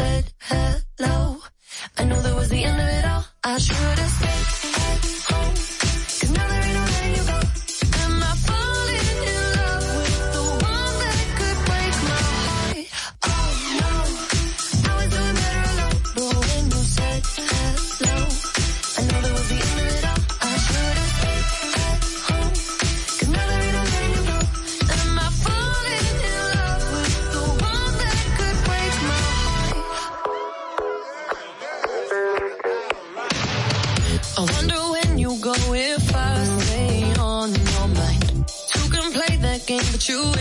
said you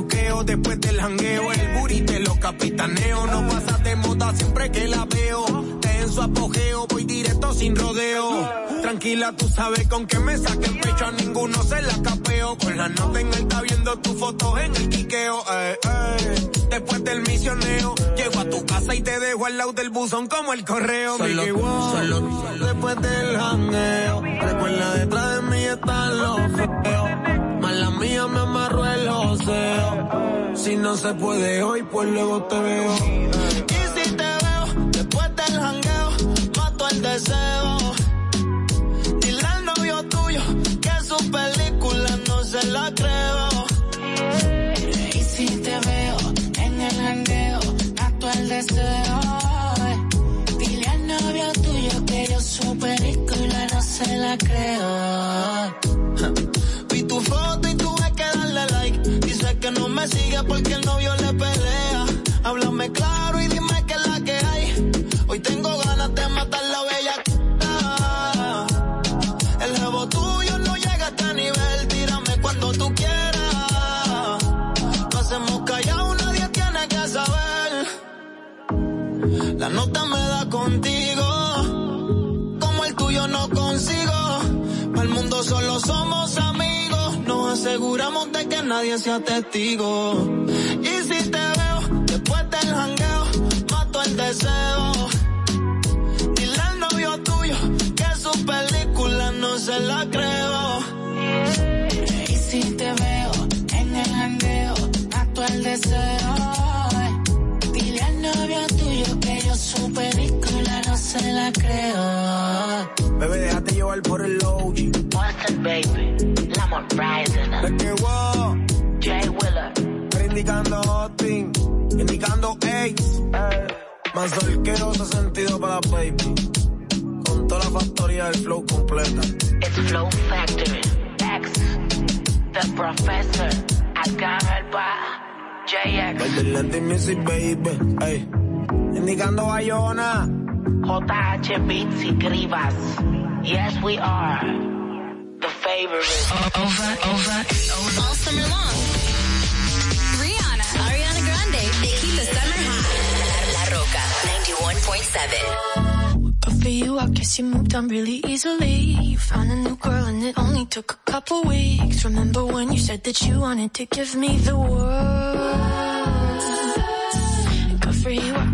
besuqueo. Después del jangueo, el booty te lo capitaneo. No pasa de moda siempre que la veo. Te en su apogeo, voy directo sin rodeo. Tranquila, tú sabes con que me saque el pecho. A ninguno se la capeo. Con la nota en alta viendo tus fotos en el quiqueo. eh, eh. Después del misioneo, llego a tu casa y te dejo al lado del buzón como el correo. Solo- Mickey Wow. solo- después del jangueo. Recuerda detrás de mí están los feos. Mala mía me amarró el Si no se puede hoy, pues luego te veo. Y si te veo después del jangueo, mato el deseo. Dile al novio tuyo que su película no se la creo. Y si te veo en el jangueo, mato el deseo. Dile al novio tuyo que yo su película no se la creo. Que no me sigue porque el novio le pelea. Háblame claro y dime qué es la que hay. Hoy tengo ganas de matar la bella. El jevo tuyo no llega a este nivel. Tírame cuando tú quieras. No hacemos callado, nadie tiene que saber. La nota me da contigo. Como el tuyo no consigo. Para el mundo solo somos aseguramos de que nadie sea testigo. Y si te veo después del jangueo, mato el deseo. Dile al novio tuyo que su película no se la creo. Y si te veo en el jangueo, mato el deseo. Dile al novio tuyo que yo su película se la creo. Bebé, déjate llevar por el OG. What's up, baby? Lamar Rising. Es que wow. Jay Willer. Pero indicando Austin, indicando Ace. Más dolqueroso sentido para baby. Con toda la factoría del flow completa. It's Flow Factory. X. The Professor. Acá el pa. JX. Desde Latin Music, baby. Ey. Indicando Bayona. JH Beats y Grivas. Yes, we are. The favorite. Over, over, over. All summer long. Rihanna, Ariana Grande, they keep the summer hot. La Rocka 91.7. But for you, I guess you moved on really easily. You found a new girl and it only took a couple weeks. Remember when you said that you wanted to give me the world?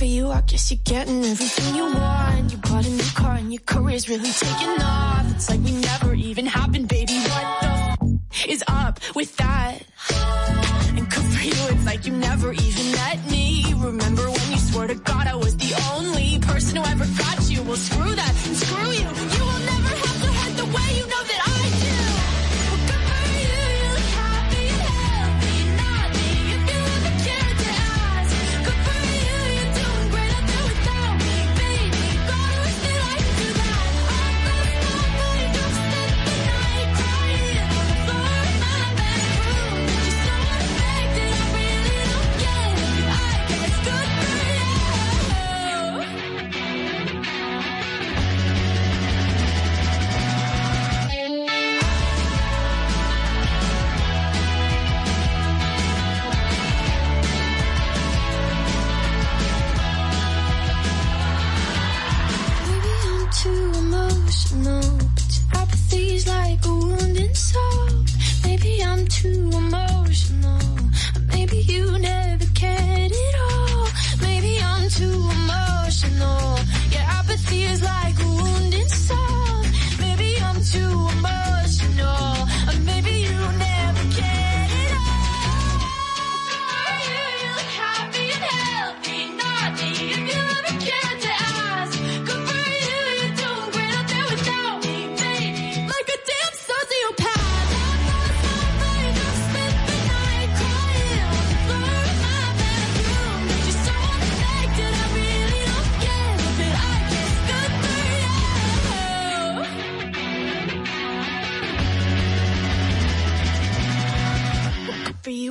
For you, I guess you're getting everything you want. You bought a new car and your career's really taking off. It's like we never even happened, baby. What the f- is up with that? And good for you, it's like you never even met me. Too emotional,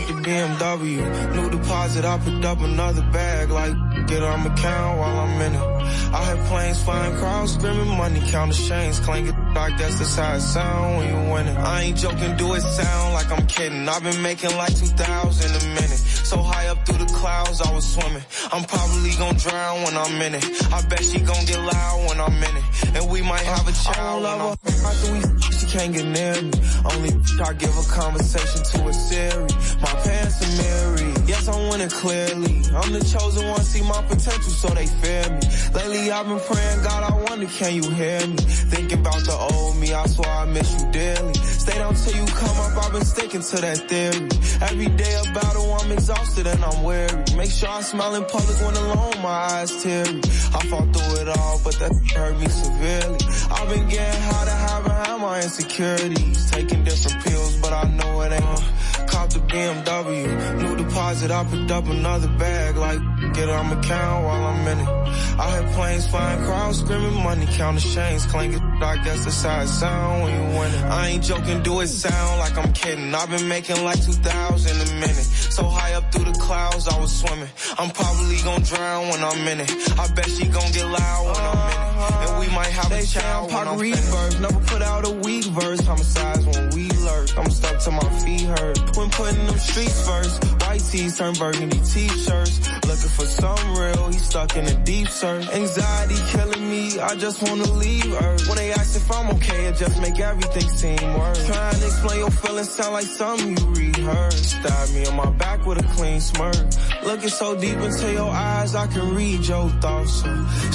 91.7. the BMW. New deposit, I picked up another bag. Like, get on my account while I'm in it. I had planes flying, crowds screaming, money counting chains, clanking like that's how it sound when you winning. I ain't joking, do it sound like I'm kidding. I've been making like 2,000 a minute. So high up through the clouds, I was swimming. I'm probably gonna drown when I'm in it. I bet she gonna get loud when I'm in it. And we might have a child. I love her can't get near me. Only I give a conversation to a Siri. My pants are mirrored. Yes, I'm winning clearly. I'm the chosen one, see my potential, so they fear me. Lately, I've been praying, God, I wonder, can you hear me? Thinking about the old me, I swear I miss you dearly. Stay down till you come up, I've been sticking to that theory. Every day a battle, I'm exhausted and I'm weary. Make sure I smile in public when alone, my eyes teary. I fought through it all, but that hurt me severely. I've been getting how to and have my insecurities. Taking different pills, but I know it ain't. Caught the BMW, new deposit, I picked up another bag. Like, get on my account while I'm in it. I had planes flying, crowds screaming, money counting chains, clanking. I guess that's how it sound when you win it. I ain't joking, do it sound like I'm kidding. I've been making like 2,000 a minute. So high up through the clouds, I was swimming. I'm probably gonna drown when I'm in it. I bet she gonna get loud when I'm in it. And we might have a child when I'm. Never put out a weak verse, homicides when we lurk. I'm stuck to my feet hurt. When putting them streets first, white tees turn burgundy t-shirts. Looking for some real, he stuck in a deep search. Anxiety killing me, I just wanna leave Earth. When they ask if I'm okay, it just make everything seem worse. Trying to explain your feelings sound like something you rehearsed. Stab me on my back with a clean smirk. Looking so deep into your eyes, I can read your thoughts.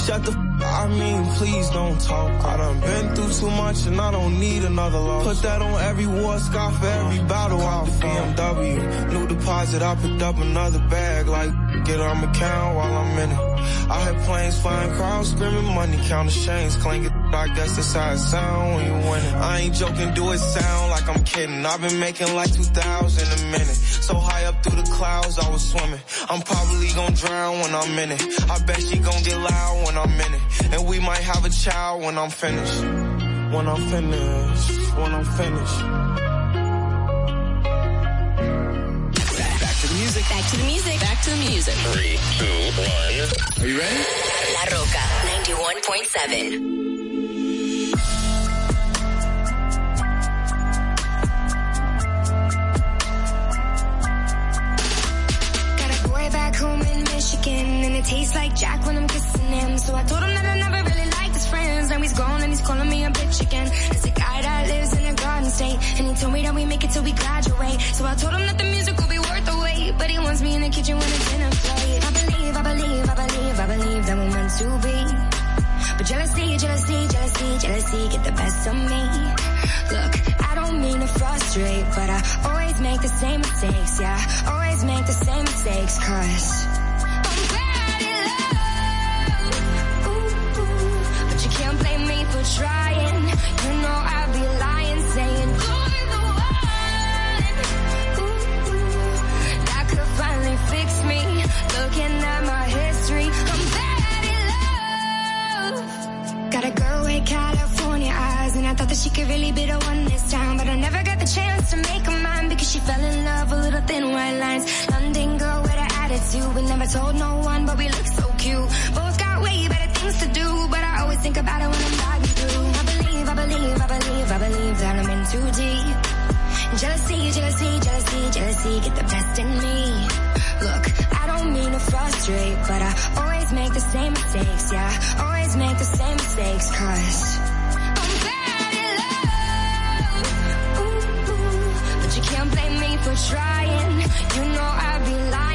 Shut the f- I mean, please don't talk. I done been through too much and I don't need another loss. Put that on every war scar for every battle I fought. BMW, new deposit, I picked up another bag. Like, get on my count while I'm in it. I had planes flying, crowds screaming, money counting chains, clanking. I guess that's how it sound when you win. I ain't joking, do it sound like I'm kidding. I've been making like 2,000 a minute. So high up through the clouds, I was swimming. I'm probably gonna drown when I'm in it. I bet she gonna get loud when I'm in it. And we might have a child when I'm finished. When I'm finished. When I'm finished. Back to the music. Back to the music. Back to the music. Three, two, one. Are you ready? La Rocka 91.7. Got a boy back home in Michigan, and it tastes like Jack when I'm kissing him. So I told him that I never really liked his friends. Now he's gone and he's calling me a bitch again. There's a guy that lives in a garden state, and he told me that we make it till we graduate. So I told him that the music will be worth the wait, but he wants me in the kitchen when it's dinner plate. I believe, I believe, I believe, I believe that we're meant to be. But jealousy, jealousy, jealousy, jealousy get the best of me. Look, I don't mean to frustrate, but I always make the same mistakes, yeah. Always make the same mistakes, cause she could really be the one this time. But I never got the chance to make her mine because she fell in love with little thin white lines. London girl with an attitude, we never told no one, but we look so cute. Both got way better things to do, but I always think about it when I'm driving through. I believe, I believe, I believe, I believe that I'm in too deep. Jealousy, jealousy, jealousy, jealousy get the best in me. Look, I don't mean to frustrate, but I always make the same mistakes, yeah. Always make the same mistakes, cause I'm bad at love. Ooh, ooh. But you can't blame me for trying. You know I'd be lying,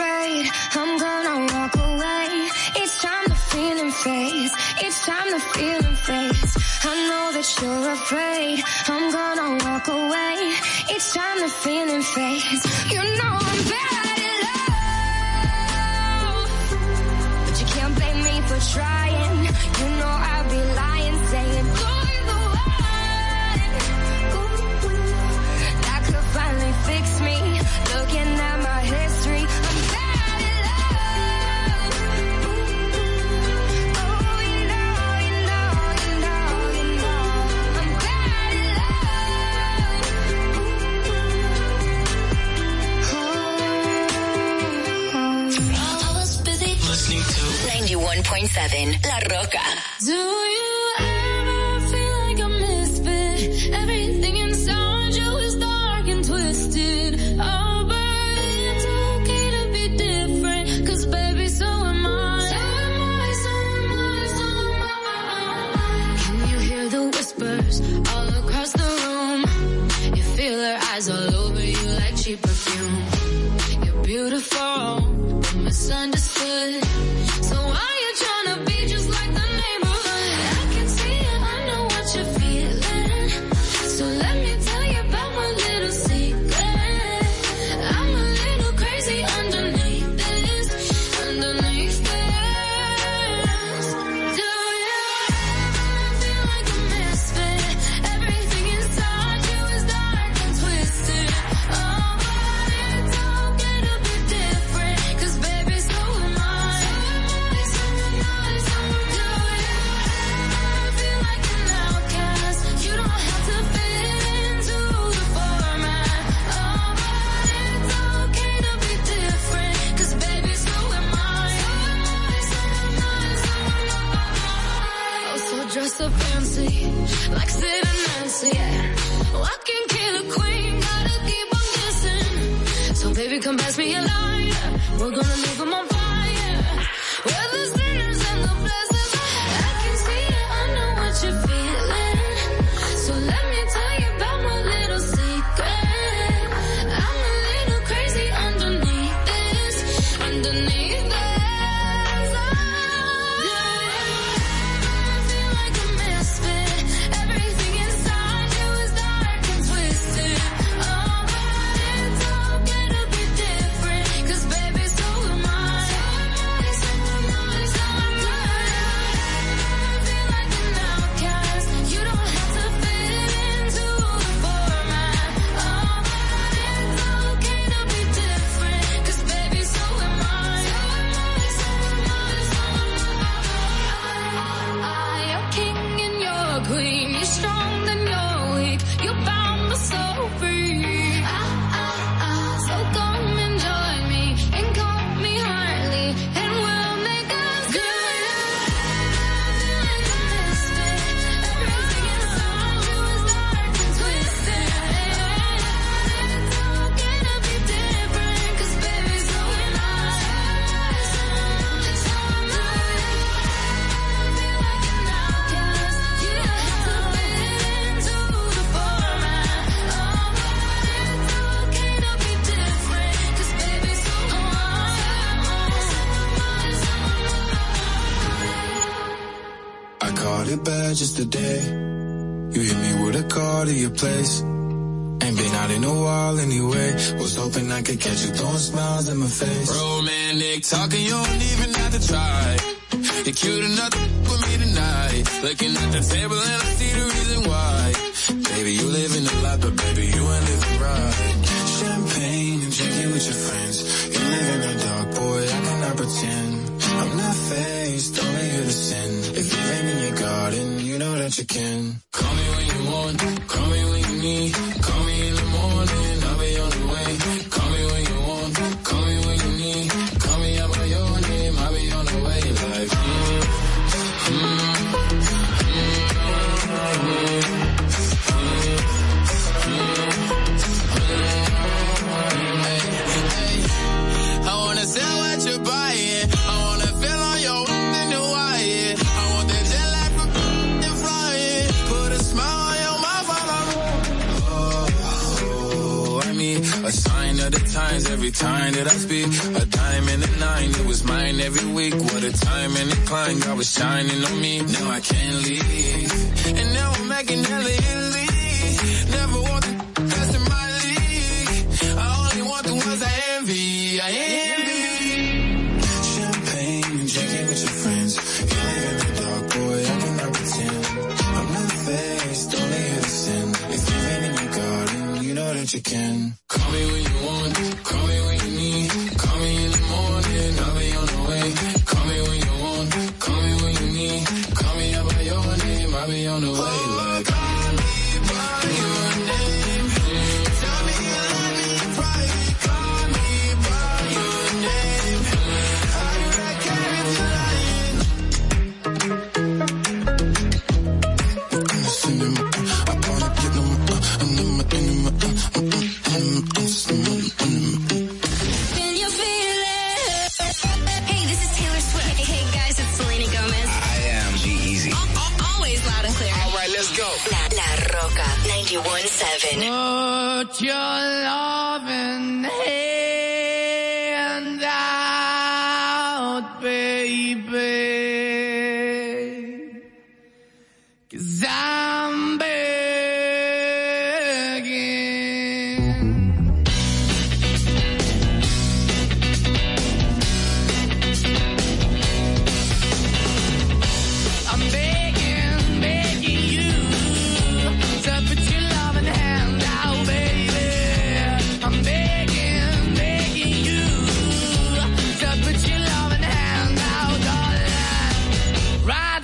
afraid I'm gonna walk away. Each time the feeling fades, each time the feeling fades. I know that you're afraid I'm gonna walk away. Each time the feeling fades, you know I'm bad at love. But you can't blame me for trying. 101.7 La Rocka. Do you ever feel like a misfit? Everything inside you is dark and twisted. Oh, but it's okay to be different. Cause baby, so am I. So am I, so am I, so am I. Can you hear the whispers all across the room? You feel her eyes all over you like cheap perfume. my face. Romantic talking, you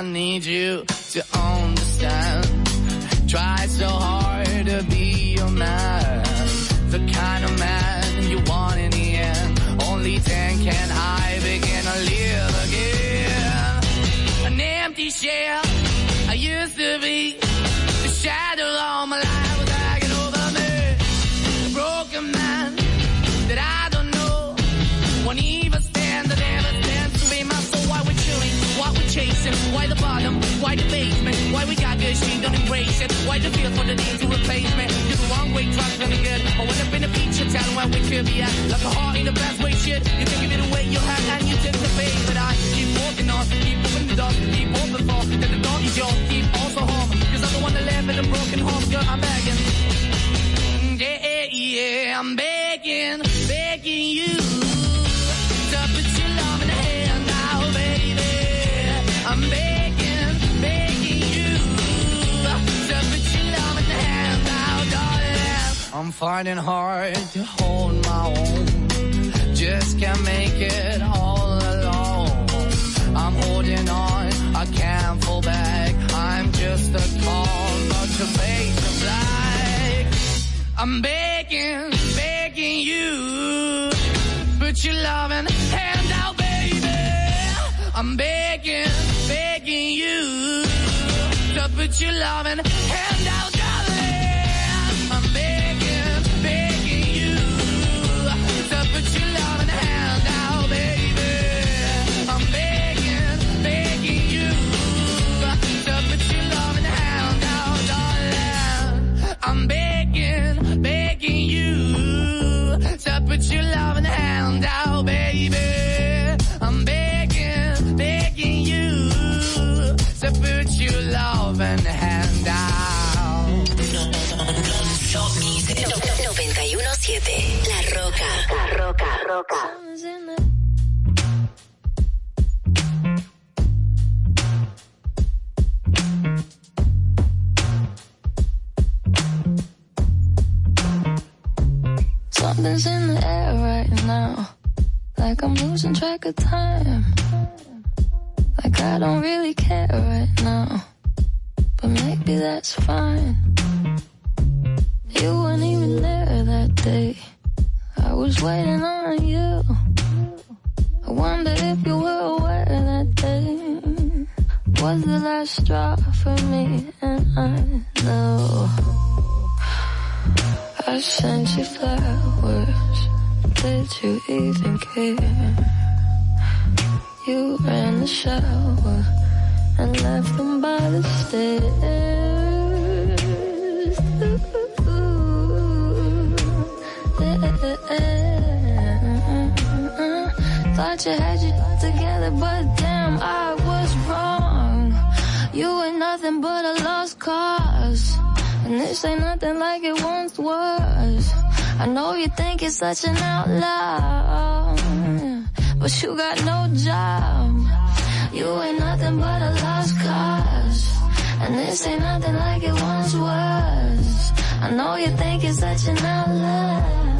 I need you to understand. Try so hard embrace? Why the feel for the need to replace me? You're the wrong way, trying to good. I went up in a feature town where we could be at. Like a heart in the best way, shit. You can give it away, you have, and you take the bait. But I keep walking on, keep opening the door, keep open for. Then the door is yours, keep also home. Cause I'm the one that live in a broken home, girl, I'm begging. Yeah, yeah, yeah, I'm begging, begging you. I'm finding hard to hold my own. Just can't make it all alone. I'm holding on, I can't fall back. I'm just a call, not to fade to black. I'm begging, begging you. Put your loving hand out, baby. I'm begging, begging you. To put your loving hand out, 917 La Rocka. La Rocka. Rocka. Something's in the air right now. Like I'm losing track of time. Like I don't really care right now. But maybe that's fine. You weren't even there that day. I was waiting on you. I wonder if you were aware that day was the last straw for me. And I know I sent you flowers. Did you even care? You ran the shower and left them by the stairs. Thought you had you together, but damn, I was wrong. You ain't nothing but a lost cause. And this ain't nothing like it once was. I know you think it's such an outlaw, but you got no job. You ain't nothing but a lost cause. And this ain't nothing like it once was. I know you think it's such an outlaw,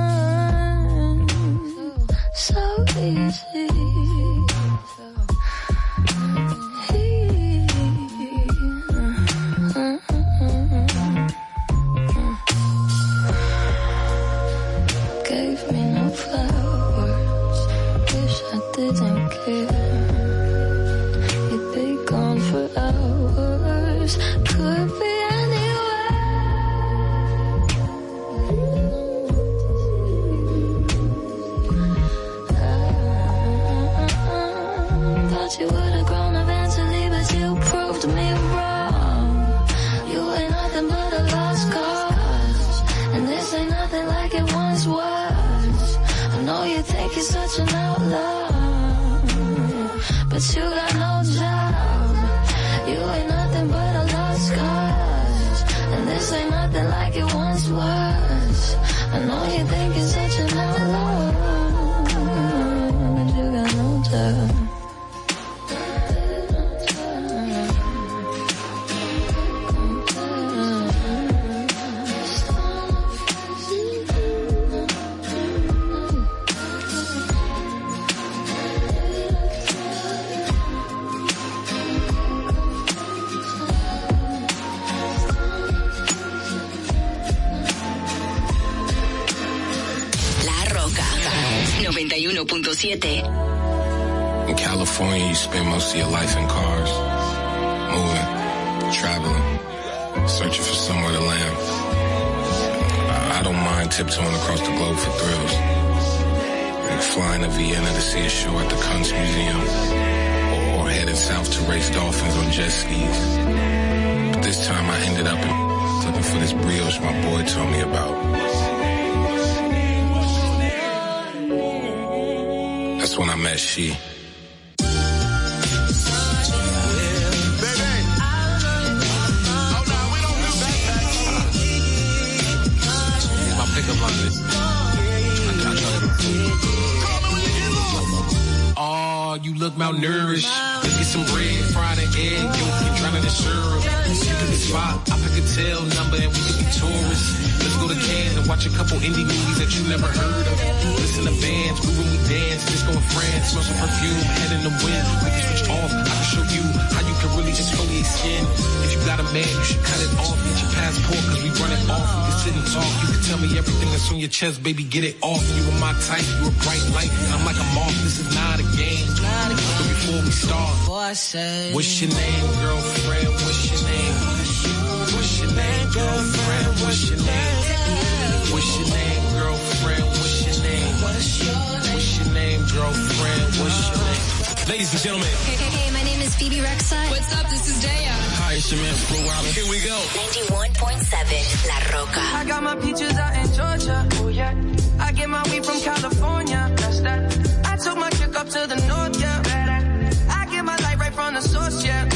So easy. You got no job. You ain't nothing but a lost cause, and this ain't nothing like it once was. I know you think you're such an To Vienna to see a show at the Kunstmuseum, or, or heading south to race dolphins on jet skis. But this time I ended up in looking for this brioche my boy told me about. That's when I met she. Malnourished. Let's get some bread, fried an egg, yolk, and drown in syrup. You pick a spot, I pick a tail number, and we could be tourists. Let's go to Cannes and watch a couple indie movies that you never heard of. Listen to bands, move when we dance, disco in France, smell some perfume, head in the wind. We can switch off, I can show you how you can really exfoliate skin. If you got a man, you should cut it off. Get your passport, cause we run it off. We can sit and talk, you can tell me everything that's on your chest, baby, get it off. You are my type, you a bright light, I'm like a moth, this is not a game. But before we start, what's your name, girlfriend? What's your name? What's your name, girlfriend? What's your name? What's your name, girlfriend? What's your name? What's your name, girlfriend? What's your name? Ladies and gentlemen, Hey, hey, hey, my name is Bebe Rexha. What's up? This is Daya. hi, it's your man Flo Rida. Here we go. 91.7 La Rocka. I got my peaches out in Georgia. Oh yeah. I get my weed from California. That's that. I took my chick up to the north, yeah. From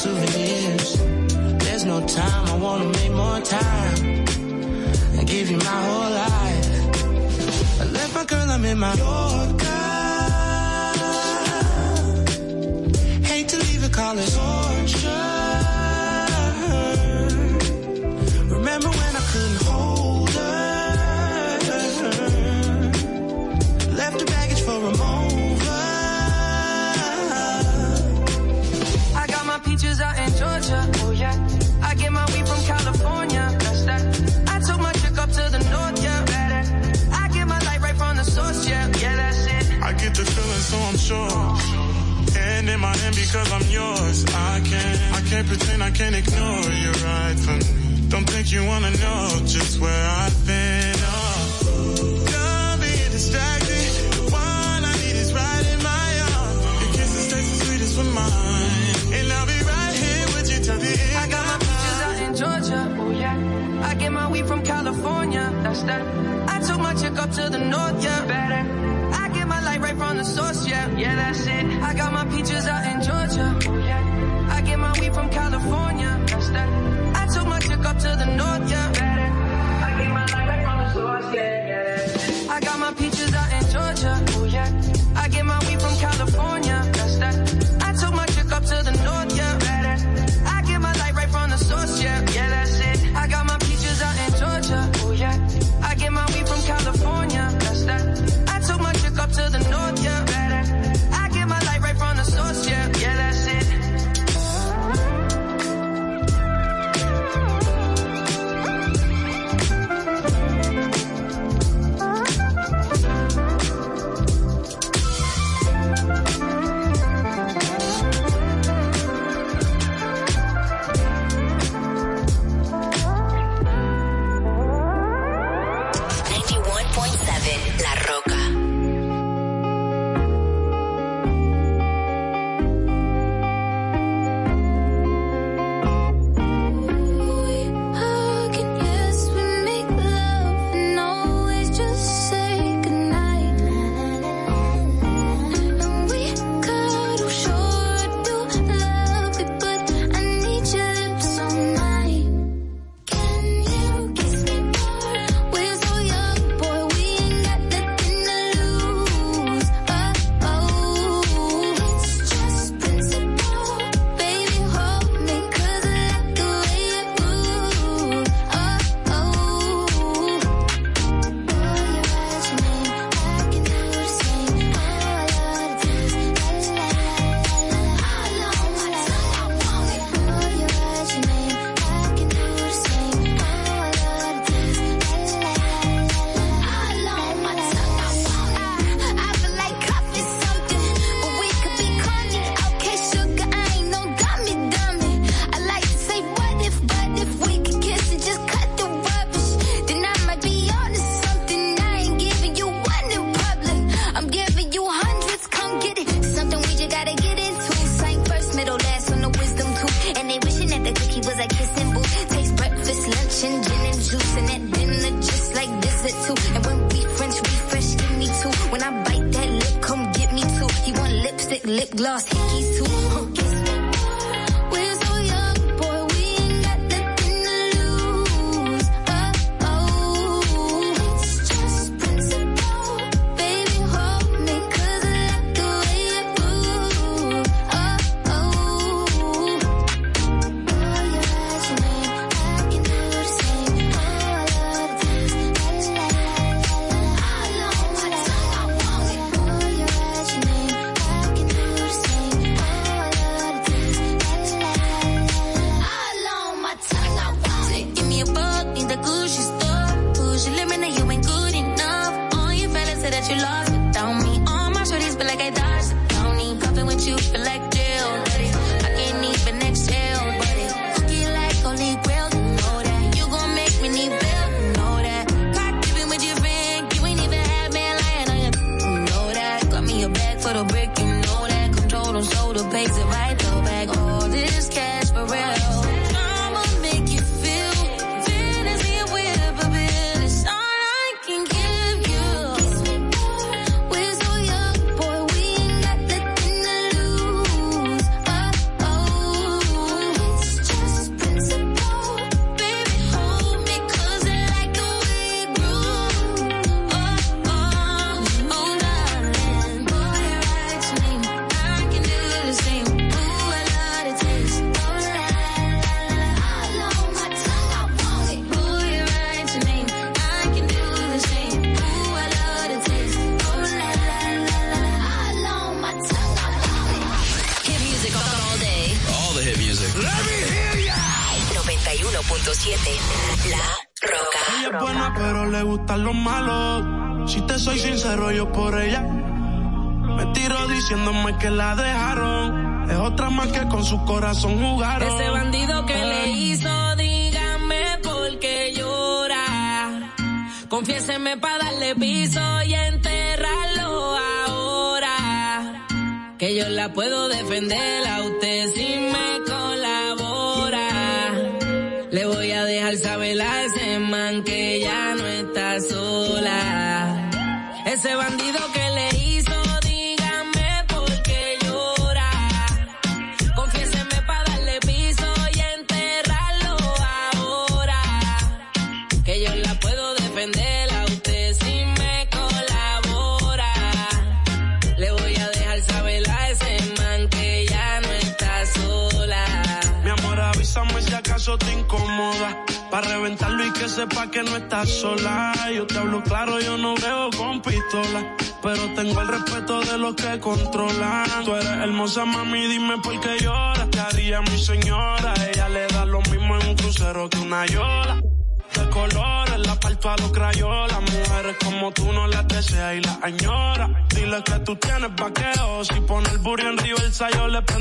souvenirs. There's no time, I wanna make more time. And give you my whole life. I left my girl, I'm in my Yorker. Hate to leave it, call it torture. Remember when I couldn't because I'm yours. I can't, I can't pretend I can't ignore you right from me. Don't think you wanna know just where I've been. Oh, done being distracted. The one I need is right in my arms. Your kisses taste the sweetest mine. And I'll be right here with you till the end. I got my peaches out in Georgia. Oh yeah. I get my weed from California. That's that. I took my chick up to the north. Yeah, better. The source. Yeah, yeah, that's it. I got my peaches out in Georgia. Oh yeah. I get my weed from California. That's that. I took my chick up to the north. Yeah,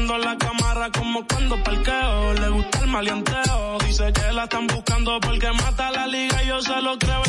mirando la cámara como cuando parqueo. Le gusta el maleanteo. Dice que la están buscando porque mata la liga. Yo se lo creo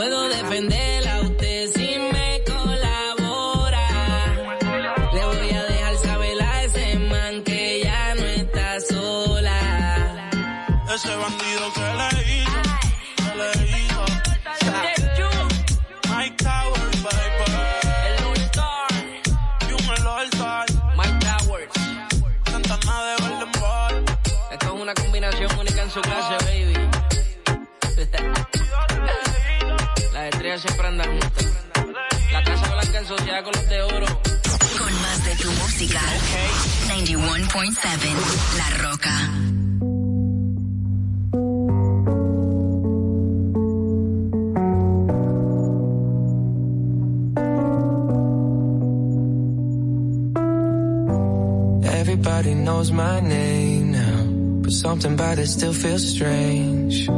puedo defender. La casa blanca ensuciada con los de oro. Con más de tu música. Okay. 91.7 La Roca. Everybody knows my name now, but something about it still feels strange.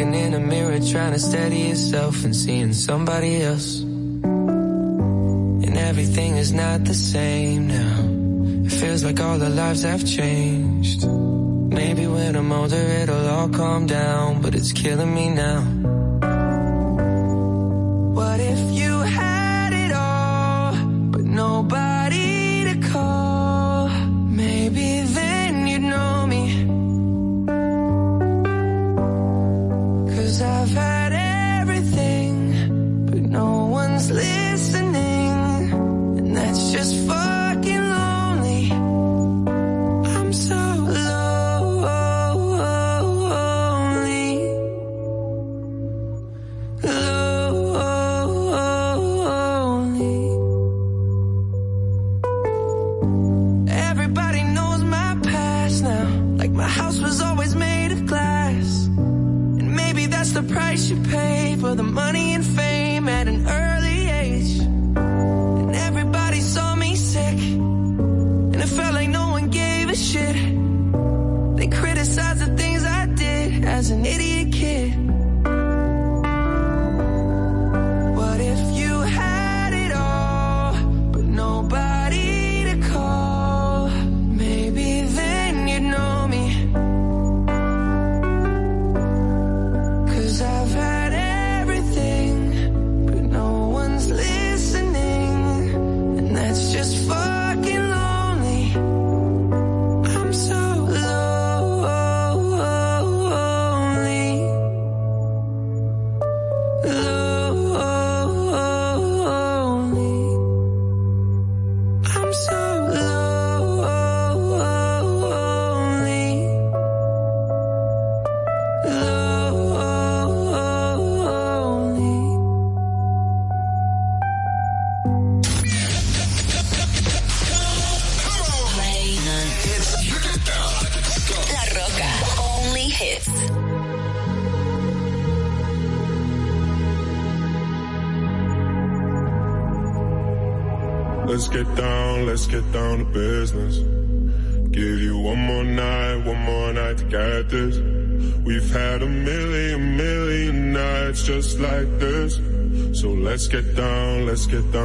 looking in a mirror trying to steady yourself and seeing somebody else. And everything is not the same now. It feels like all our lives have changed. Maybe when I'm older it'll all calm down, but it's killing me now. What if you had it all, but nobody let's get down.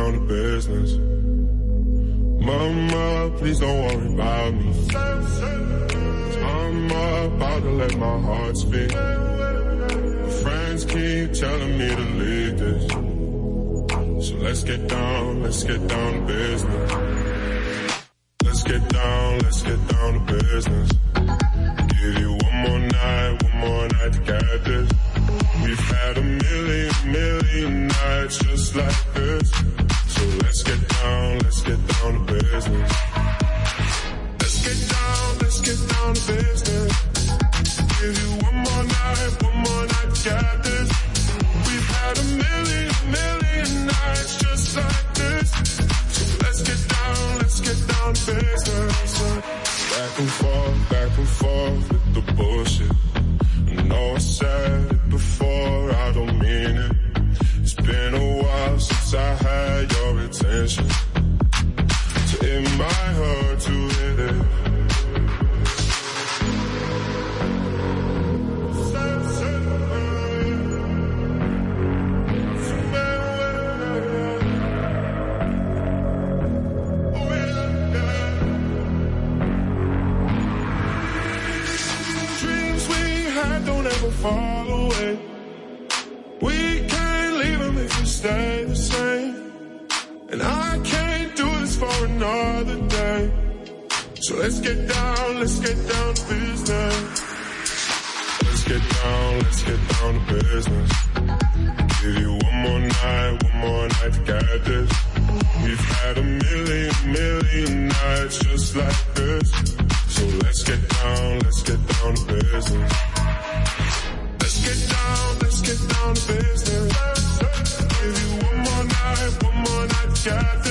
shirt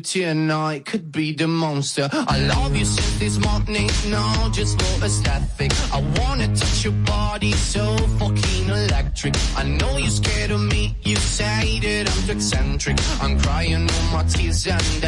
tonight could be the monster. I love you since this morning, no, just for aesthetic. I wanna touch your body, so fucking electric. I know you're scared of me, you say that I'm too eccentric. I'm crying all my tears and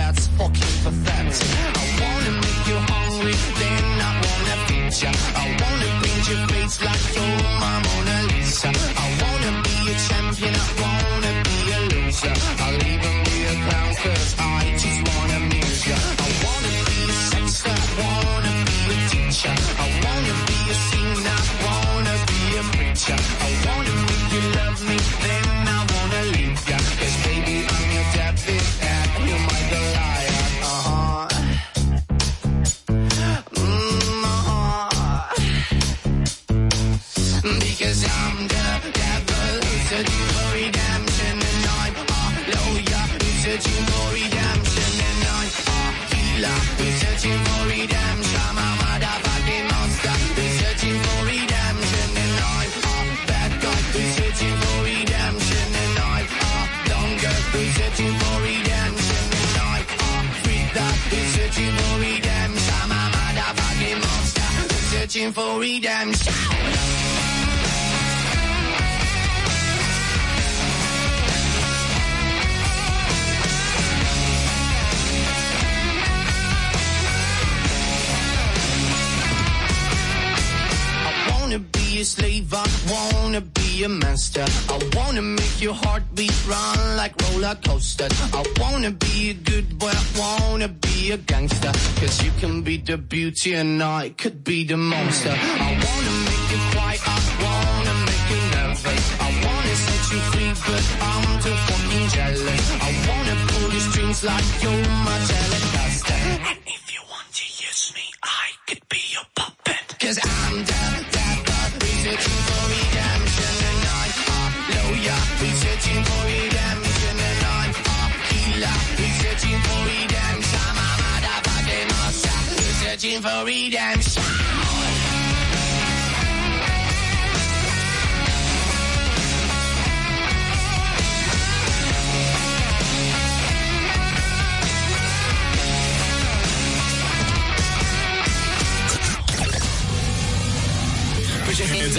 researching for redemption. Put your hands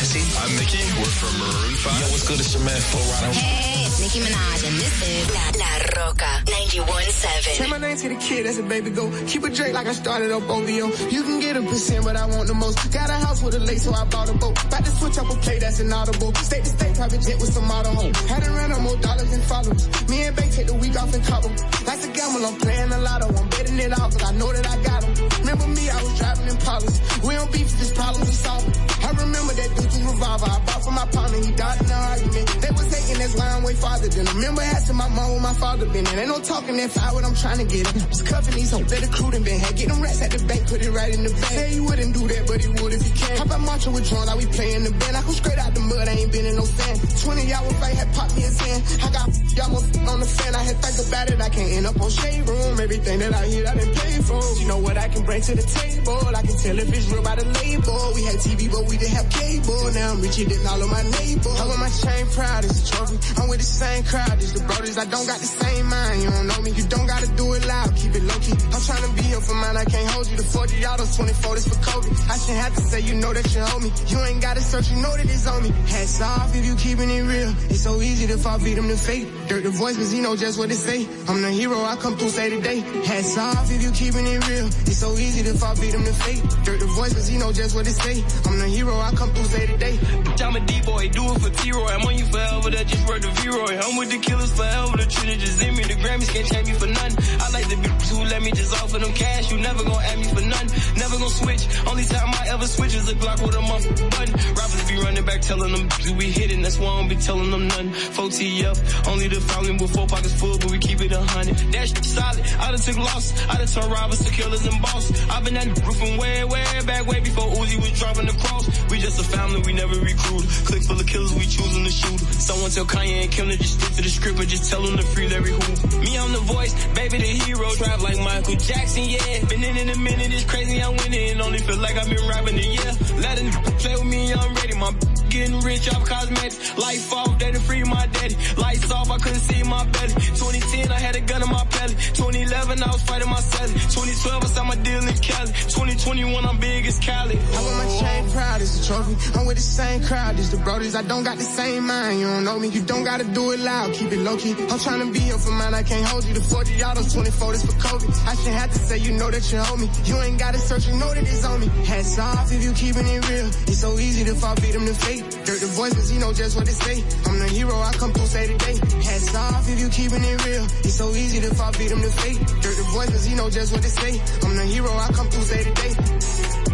Jesse. I'm Mickey. We're from Maroon 5. Yo, what's good? It's your man, Flo Rida. Hey, it's Nicki Minaj, and this is La, La Rocka 91.7. Say my name to the kid, that's a baby go. Keep it Drake like I started up OVO. You can get a percent, but I want the most. Got a house with a lake, so I bought a boat. About to switch up a play, that's inaudible. State to state, private jet with some model home. Had to run up more dollars than followers. Me and Bay take the week off in Cabo. That's a gamble, I'm playing a lotto. I'm betting it off, cause I know that I got them. Remember me, I was driving in Pollers. We don't beef, this problems are solved. I remember that dude's revolver. I bought for my partner, he died in an argument. They was hating, that's why I'm way farther than them. Remember asking my mom where my father been in. Ain't no talking that fire what I'm trying to get. Just cuffing these hoes that crew done been had. Get them rats at the bank, put it right in the bank. Say he wouldn't do that, but he would if he can. How about marching with John like we playing the band? I come straight out the mud, I ain't been in no sand. 20 hour fight had popped me a hand. I got y'all on the fan. I had think about it, I can't end up on shade room. Everything that I hear, I done paid for. You know what I can bring to the table? I can tell if it's real by the label. We had TV, but we didn't have cable. Now I'm richer than all of my neighbors. I wear my chain proud as a trophy. I'm with the same crowd as the brothers. I don't got the same mind. You don't know me. You don't gotta do it loud. Keep it low key. I'm trying to be here for mine. I can't hold you. The 40 autos, 24 this for Kobe. I shouldn't have to say you know that you hold me. You ain't gotta search. You know that it's on me. Hats off if you keeping it real. It's so easy to fall beat them to fate. Durk the voice, cause he know just what to say. I'm the hero. I come through say today. Hats off if you keeping it real. It's so easy to fall beat them to fate. Durk the voice, cause he know just what to say. I'm the hero. I come through say today. Bitch, I'm a D-boy, do it for T-Roy. I'm on you forever, that just worth the V-Roy. I'm with the killers forever, the just in me. The Grammys can't change me for none. I like the bitches who let me just offer them cash. You never gonna ask me for none. Never gonna switch. Only time I ever switch is a Glock with a month button. Rappers be running back telling them bitches we hitting. That's why I don't be telling them none. 4TF, only the falcon with four pockets full, but we keep it a hundred. That shit solid. I done took loss. I done turned robbers to killers and boss. I've been at the roof from way, way back, way before Uzi was dropping the cross. We just a family, we never recruit. Click full of killers, we choosing to shoot. Someone tell Kanye and Kim to just stick to the script and just tell them to free Larry Hoover. Me, I'm the voice, baby, the hero. Trap like Michael Jackson, yeah. Been in in a minute, it's crazy, I'm winning. Only feel like I've been rapping a year. Let a play with me, I'm ready. My getting rich off cosmetics. Life off, they done free my daddy. Lights off, I couldn't see my belly. 2010, I had a gun in my belly. 2011, I was fighting my celly. 2012, I signed my deal in Cali. 2021, I'm big as Cali. I wear my chain proud as a trophy. I'm with the same crowd as the brothers. I don't got the same mind. You don't know me. You don't gotta do it loud. Keep it low key. I'm trying to be here for mine. I can't hold you. The 40 autos, 24 this for Kobe. I shouldn't have to say you know that you hold me. You ain't gotta search. You know that it's on me. Hats off if you keeping it real. It's so easy to fall beat them to fate. Durk the voice cause he know just what to say. I'm the hero. I come through say today. Hats off if you keeping it real. It's so easy to fall beat them to fate. Durk the voices. he know just what to say. I'm the hero. I come through say today.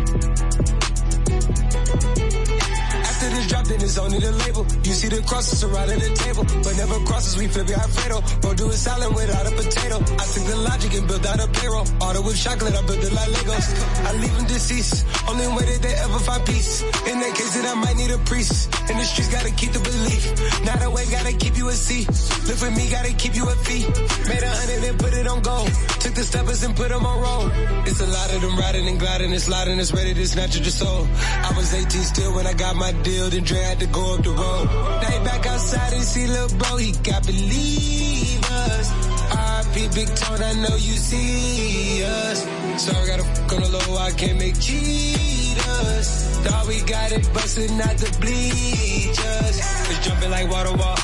After this drop, then it's only the label. You see the crosses surrounding the table, but never crosses, we flip it Alfredo. Bro, do a salad without a potato. I took the logic and built out a payroll. Auto with chocolate, I built it like Legos. I leave them deceased, only way that they ever find peace. In that case, then I might need a priest. In the streets, gotta keep the belief. Not a way, gotta keep you a C. Live with me, gotta keep you a fee. Made a hundred and put it on gold. Took the steppers and put them on roll. It's a lot of them riding and gliding and sliding, it's ready to snatch at your soul. I was 18 still when I got my deal the drive to go up the road. They back outside and see little bro, he got believers. RP Big Tone, I know you see us. So I gotta fuck on the low, I can't make cheaters. Thought we got it busted, not the bleachers. It's jumping like water wall.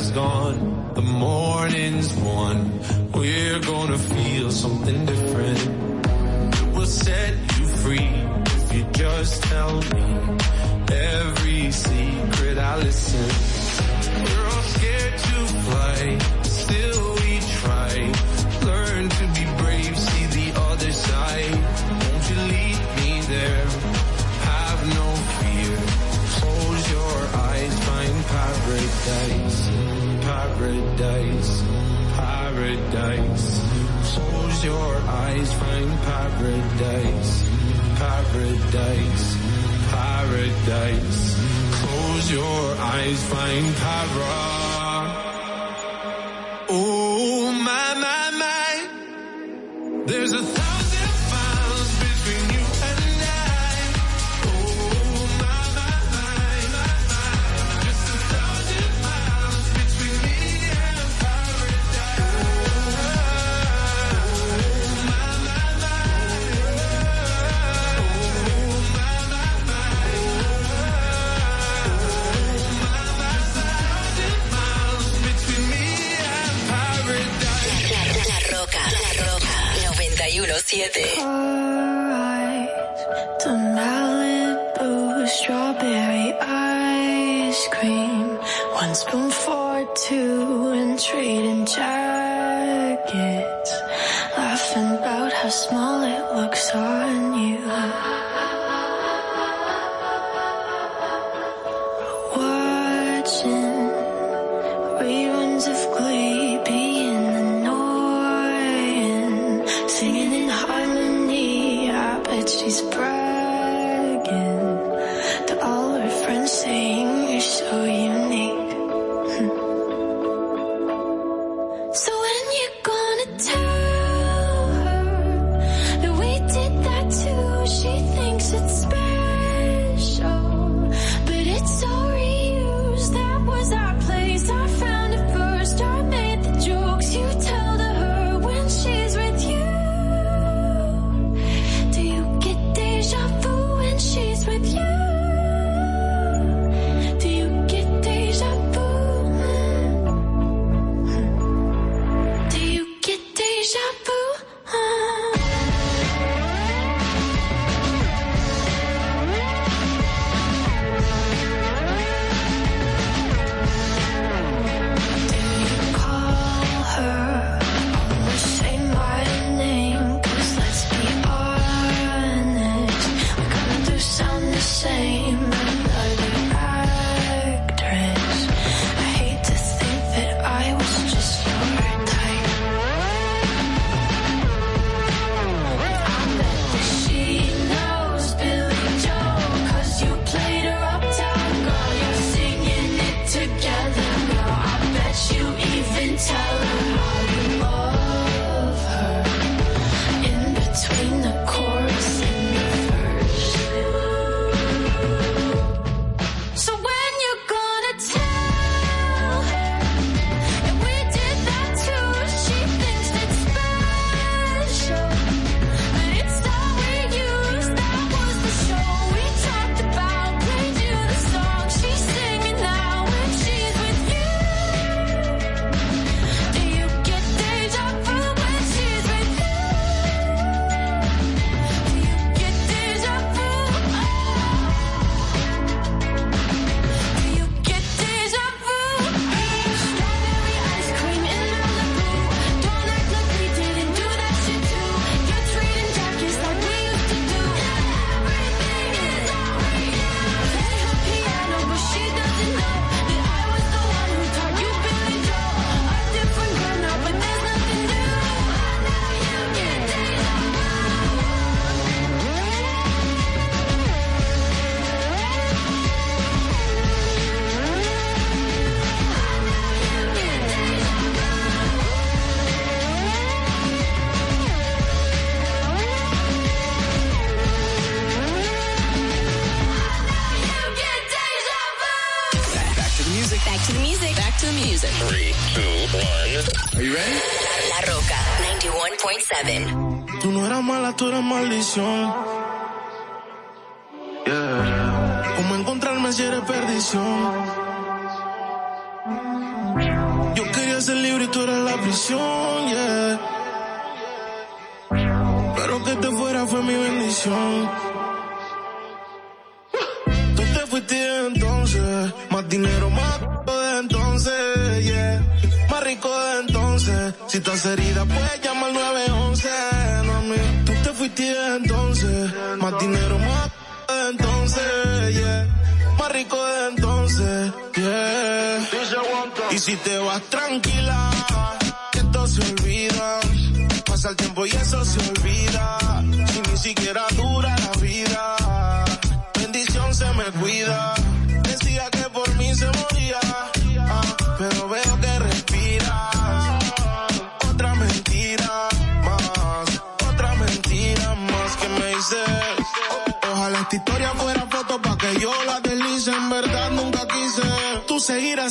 has gone. paradise, paradise. Close your eyes, find paradise.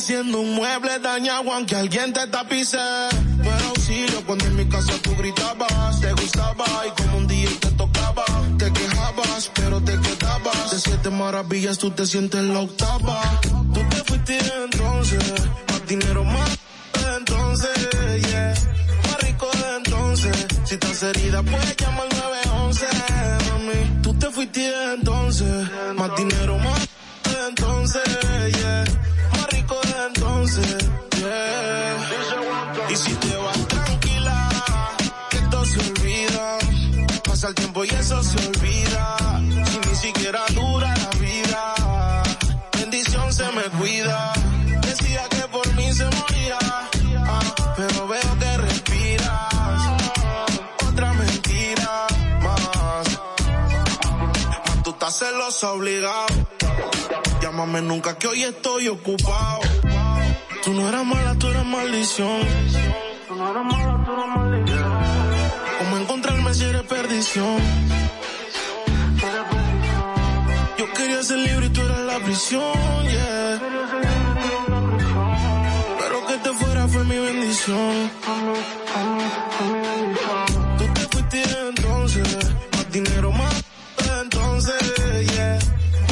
Siendo un mueble dañado aunque alguien te tapice. Pero auxilio cuando en mi casa tú gritabas. Te gustaba y como un día te tocaba. Te quejabas pero te quedabas. De siete maravillas tú te sientes la octava. Tú te fuiste entonces. Más dinero más entonces, yeah. Más rico de entonces. Si estás herida puedes llamar al 911, mami. Tú te fuiste entonces. Más dinero más entonces, yeah. Y si te vas tranquila, que esto se olvida. Pasa el tiempo y eso se olvida. Si ni siquiera dura la vida, bendición se me cuida. Decía que por mí se moría, ah, pero veo que respiras. Otra mentira más. Más tú estás celoso obligado. Llámame nunca que hoy estoy ocupado. Tú no eras mala, tú eras maldición. Tú no eras mala, tú eras maldición. ¿Cómo encontrarme si eres perdición? Yo quería ser libre y tú eras la prisión, yeah. Pero que te fuera fue mi bendición. Tú te fuiste entonces, más dinero más entonces, yeah.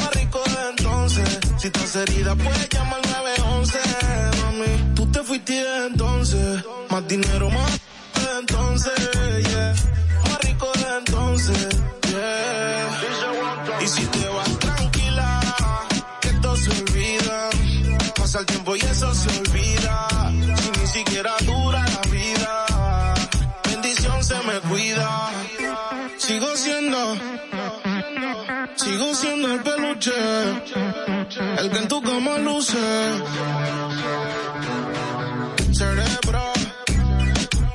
Más rico de entonces, si estás herida puedes llamar al 911, fuiste entonces, más dinero más de entonces, yeah. Más rico de entonces, yeah. Y si te vas tranquila, que esto se olvida. Pasa el tiempo y eso se olvida. Si ni siquiera dura la vida, bendición se me cuida. Sigo siendo, sigo siendo el peluche, el que en tu cama luce. Cerebro,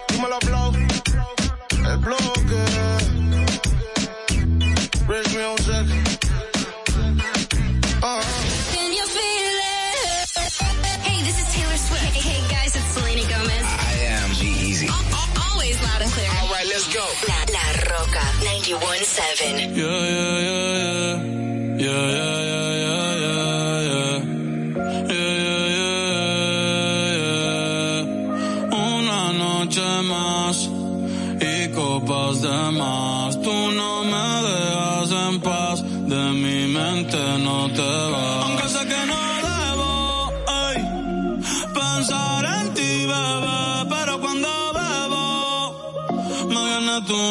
dímelo Flow, el bloque. Rich music. Uh. Can you feel it? Hey, this is Taylor Swift. Hey, hey guys, it's Selena Gomez. I am G-Eazy. Always loud and clear. All right, let's go. La, La Rocka 91.7. Yeah, yeah, yeah, yeah. Yeah, yeah, yeah, yeah, yeah,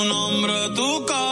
un hombre tu casa.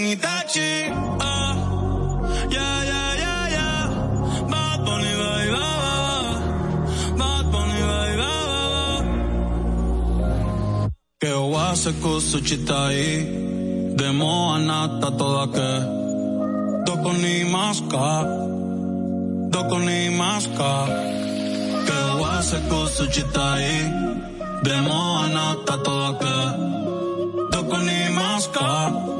con Itachi. Ah, yeah, yeah, yeah, yeah. Bad Bunny, bye, bye. Que ova se kusu čitai, demo anata todake. Doko ni maska, doko ni maska. Que ova se kusu čitai, ni maska.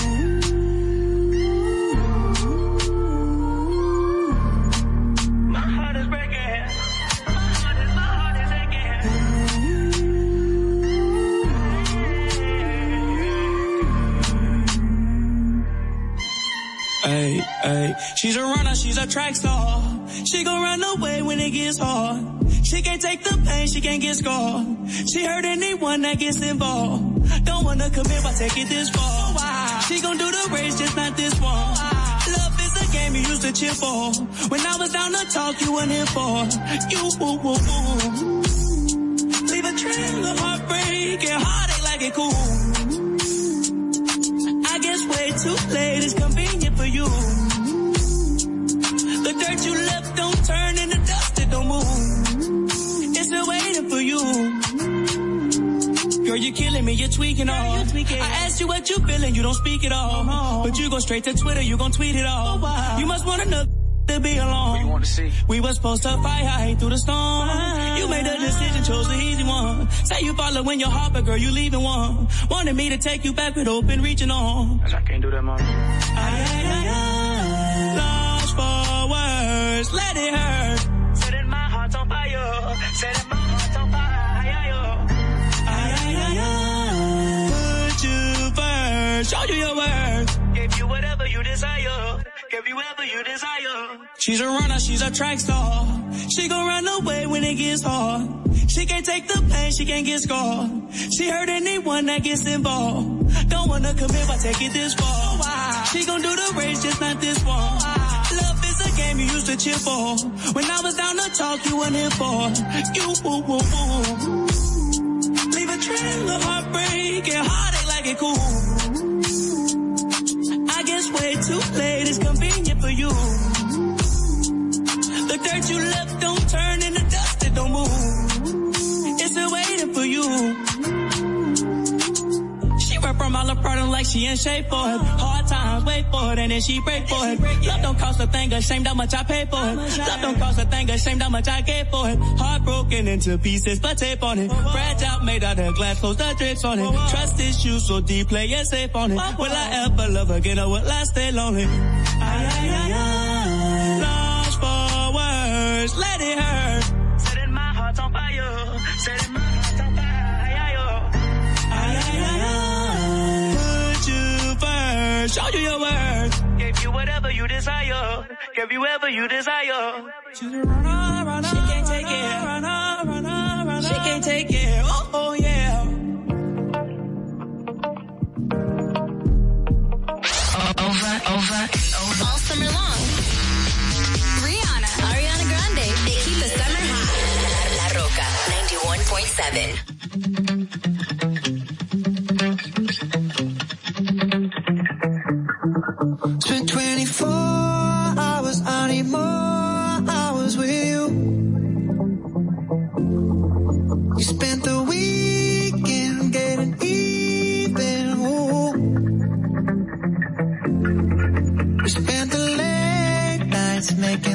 91.7. Hey, hey, she's a runner, she's a track star. She gon' run away when it gets hard. She can't take the pain, she can't get scarred. She hurt anyone that gets involved. Don't wanna commit, but take it this far. She gon' do the race, just not this one. Love is a game you used to cheer for. When I was down to talk, you weren't here for. You, woo, woo, woo. Leave a trail of heartbreak and heartache like it cool. I guess way too late is you're killing me, you're tweaking all. I asked you what you feeling, you don't speak at all. But you go straight to Twitter, you gon' tweet it all. Oh, you must want another to be alone. We were supposed to fight high through the storm. Ah. You made a decision, chose the easy one. Say you following your heart, but girl, you leaving one. Wanted me to take you back with open reaching on. I can't do that, mom. Ay, ay, ay, ay. Lost for words, let it hurt. Setting my heart on fire. Setting my show you your worth. Give you whatever you desire. Give you whatever you desire. She's a runner, she's a track star. She gon' run away when it gets hard. She can't take the pain, she can't get scarred. She hurt anyone that gets involved. Don't wanna commit, but take it this far. She gon' do the race, just not this one. Love is a game you used to cheer for. When I was down to talk, you weren't here for. You, woo, woo, woo. Leave a trail of heartbreak and heartache like it cool. Late convenient for you. The dirt you left don't turn into dust, it don't move. It's still waiting for you. The product like she in shape for it. Hard times, wait for it, and then she break for it. Love don't cost a thing, ashamed how much I pay for it. Love don't cost a thing, ashamed how much I gave for it. Heartbroken into pieces, but tape on it. Fragile, made out of glass, close the drips on it. Trust issues so deep, play it safe on it. Will I ever love again or will I stay lonely? Lost for words, let it hurt. First, show you your worth. Give you whatever you desire. Give you whatever you desire. She's a runner, runner, she can't take it. Runner, runner, runner, she can't take it. Oh, oh yeah. Over, over, and over. All summer long. Rihanna, Ariana Grande, they keep the summer hot. La Rocka 91.7. Spent 24 hours, I need more hours with you. You spent the weekend getting even. Ooh. We spent the late nights making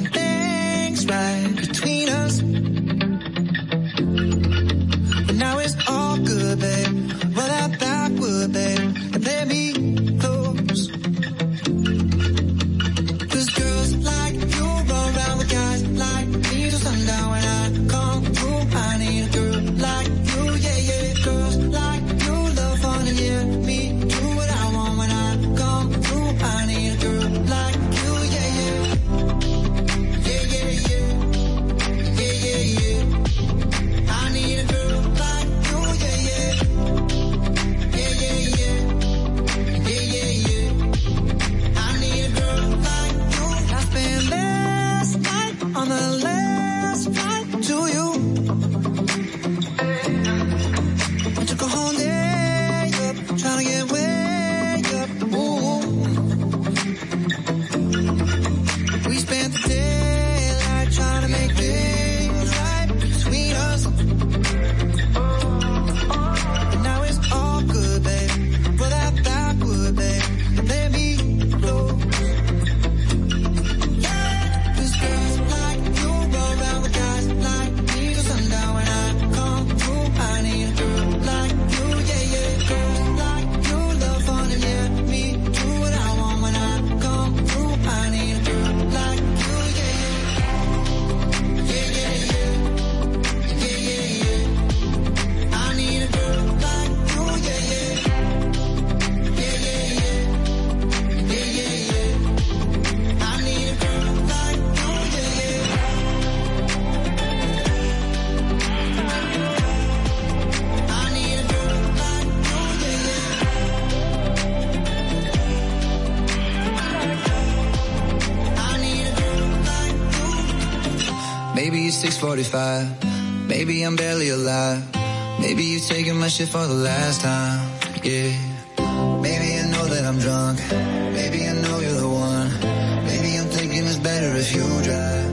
645. Maybe I'm barely alive. Maybe you're taking my shit for the last time. Yeah. Maybe I know that I'm drunk. Maybe I know you're the one. Maybe I'm thinking it's better if you drive.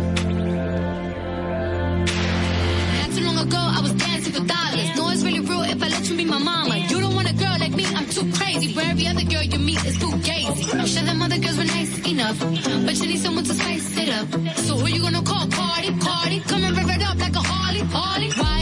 Not too long ago, I was dancing for dollars. No, one's really real if I let you be my mama. You don't want a girl like me, I'm too crazy. Where every other girl you meet is too gay. I'm sure them other girls were nice enough. But you need someone to spice it up. So who you gonna call? Party? party. Come and rip it up like a Harley, Harley.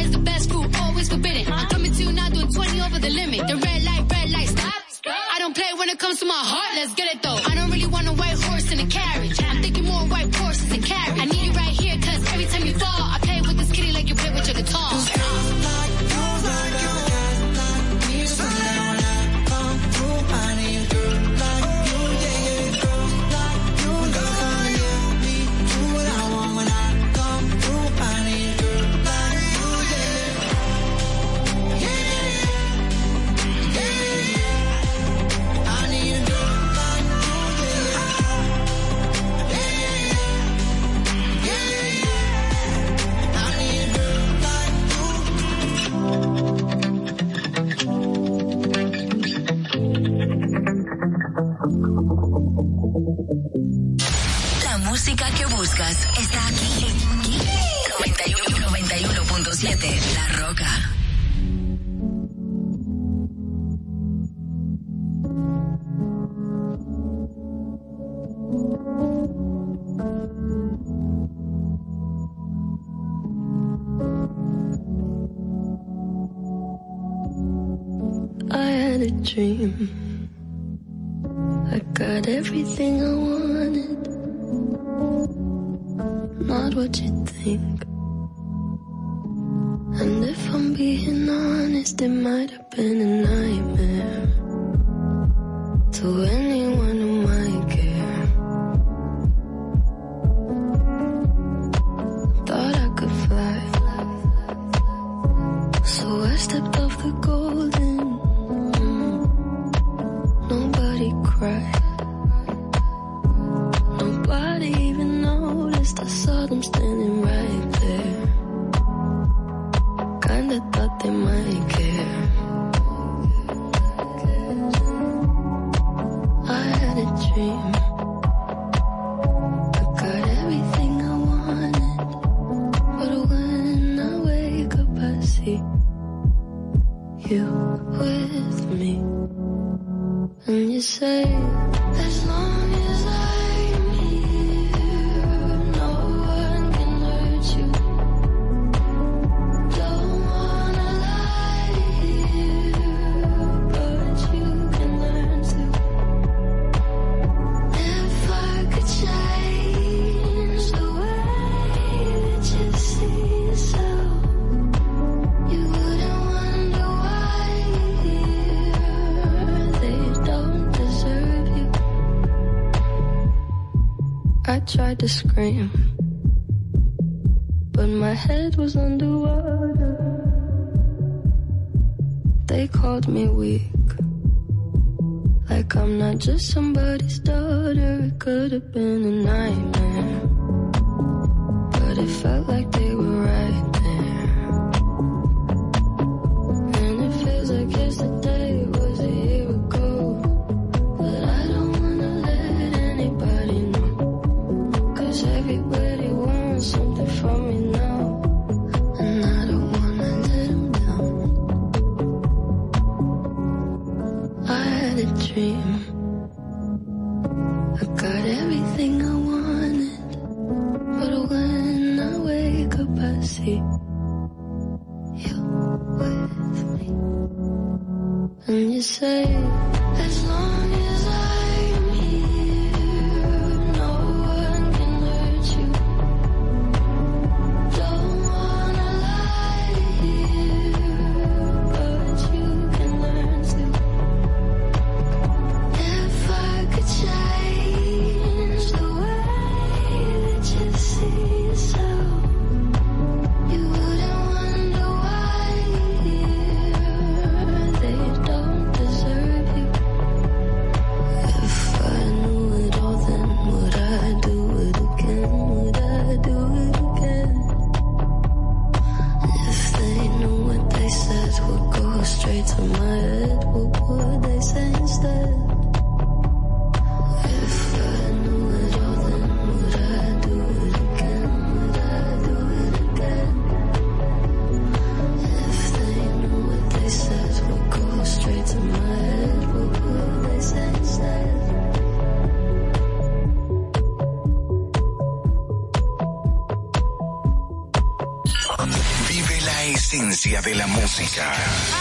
De la música.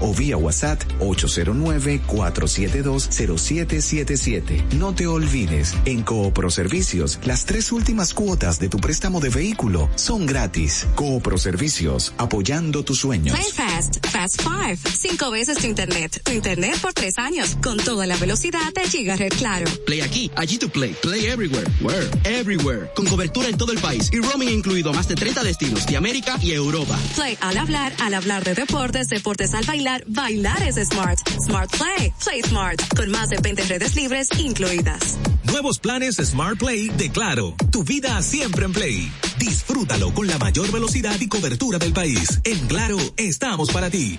809-4720777 o vía WhatsApp 809-4720777. No te olvides, en Coopro Servicios, las tres últimas cuotas de tu préstamo de vehículo son gratis. Coopro Servicios, apoyando tus sueños. Play Fast, Fast Five, cinco veces tu internet, tu internet por tres años, con toda la velocidad de Gigaret Claro. Play aquí, allí tu play, play everywhere, where, everywhere, con cobertura en todo el país y roaming incluido a más de 30 destinos de América y Europa. Play al hablar, al hablar de deportes, deportes al bailar, bailar es smart. Smart Play, Play Smart, con más de 20 redes libres incluidas. Nuevos planes Smart Play de Claro. Tu vida siempre en Play. Disfrútalo con la mayor velocidad y cobertura del país. En Claro, estamos para ti.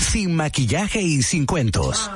Sin maquillaje y sin cuentos.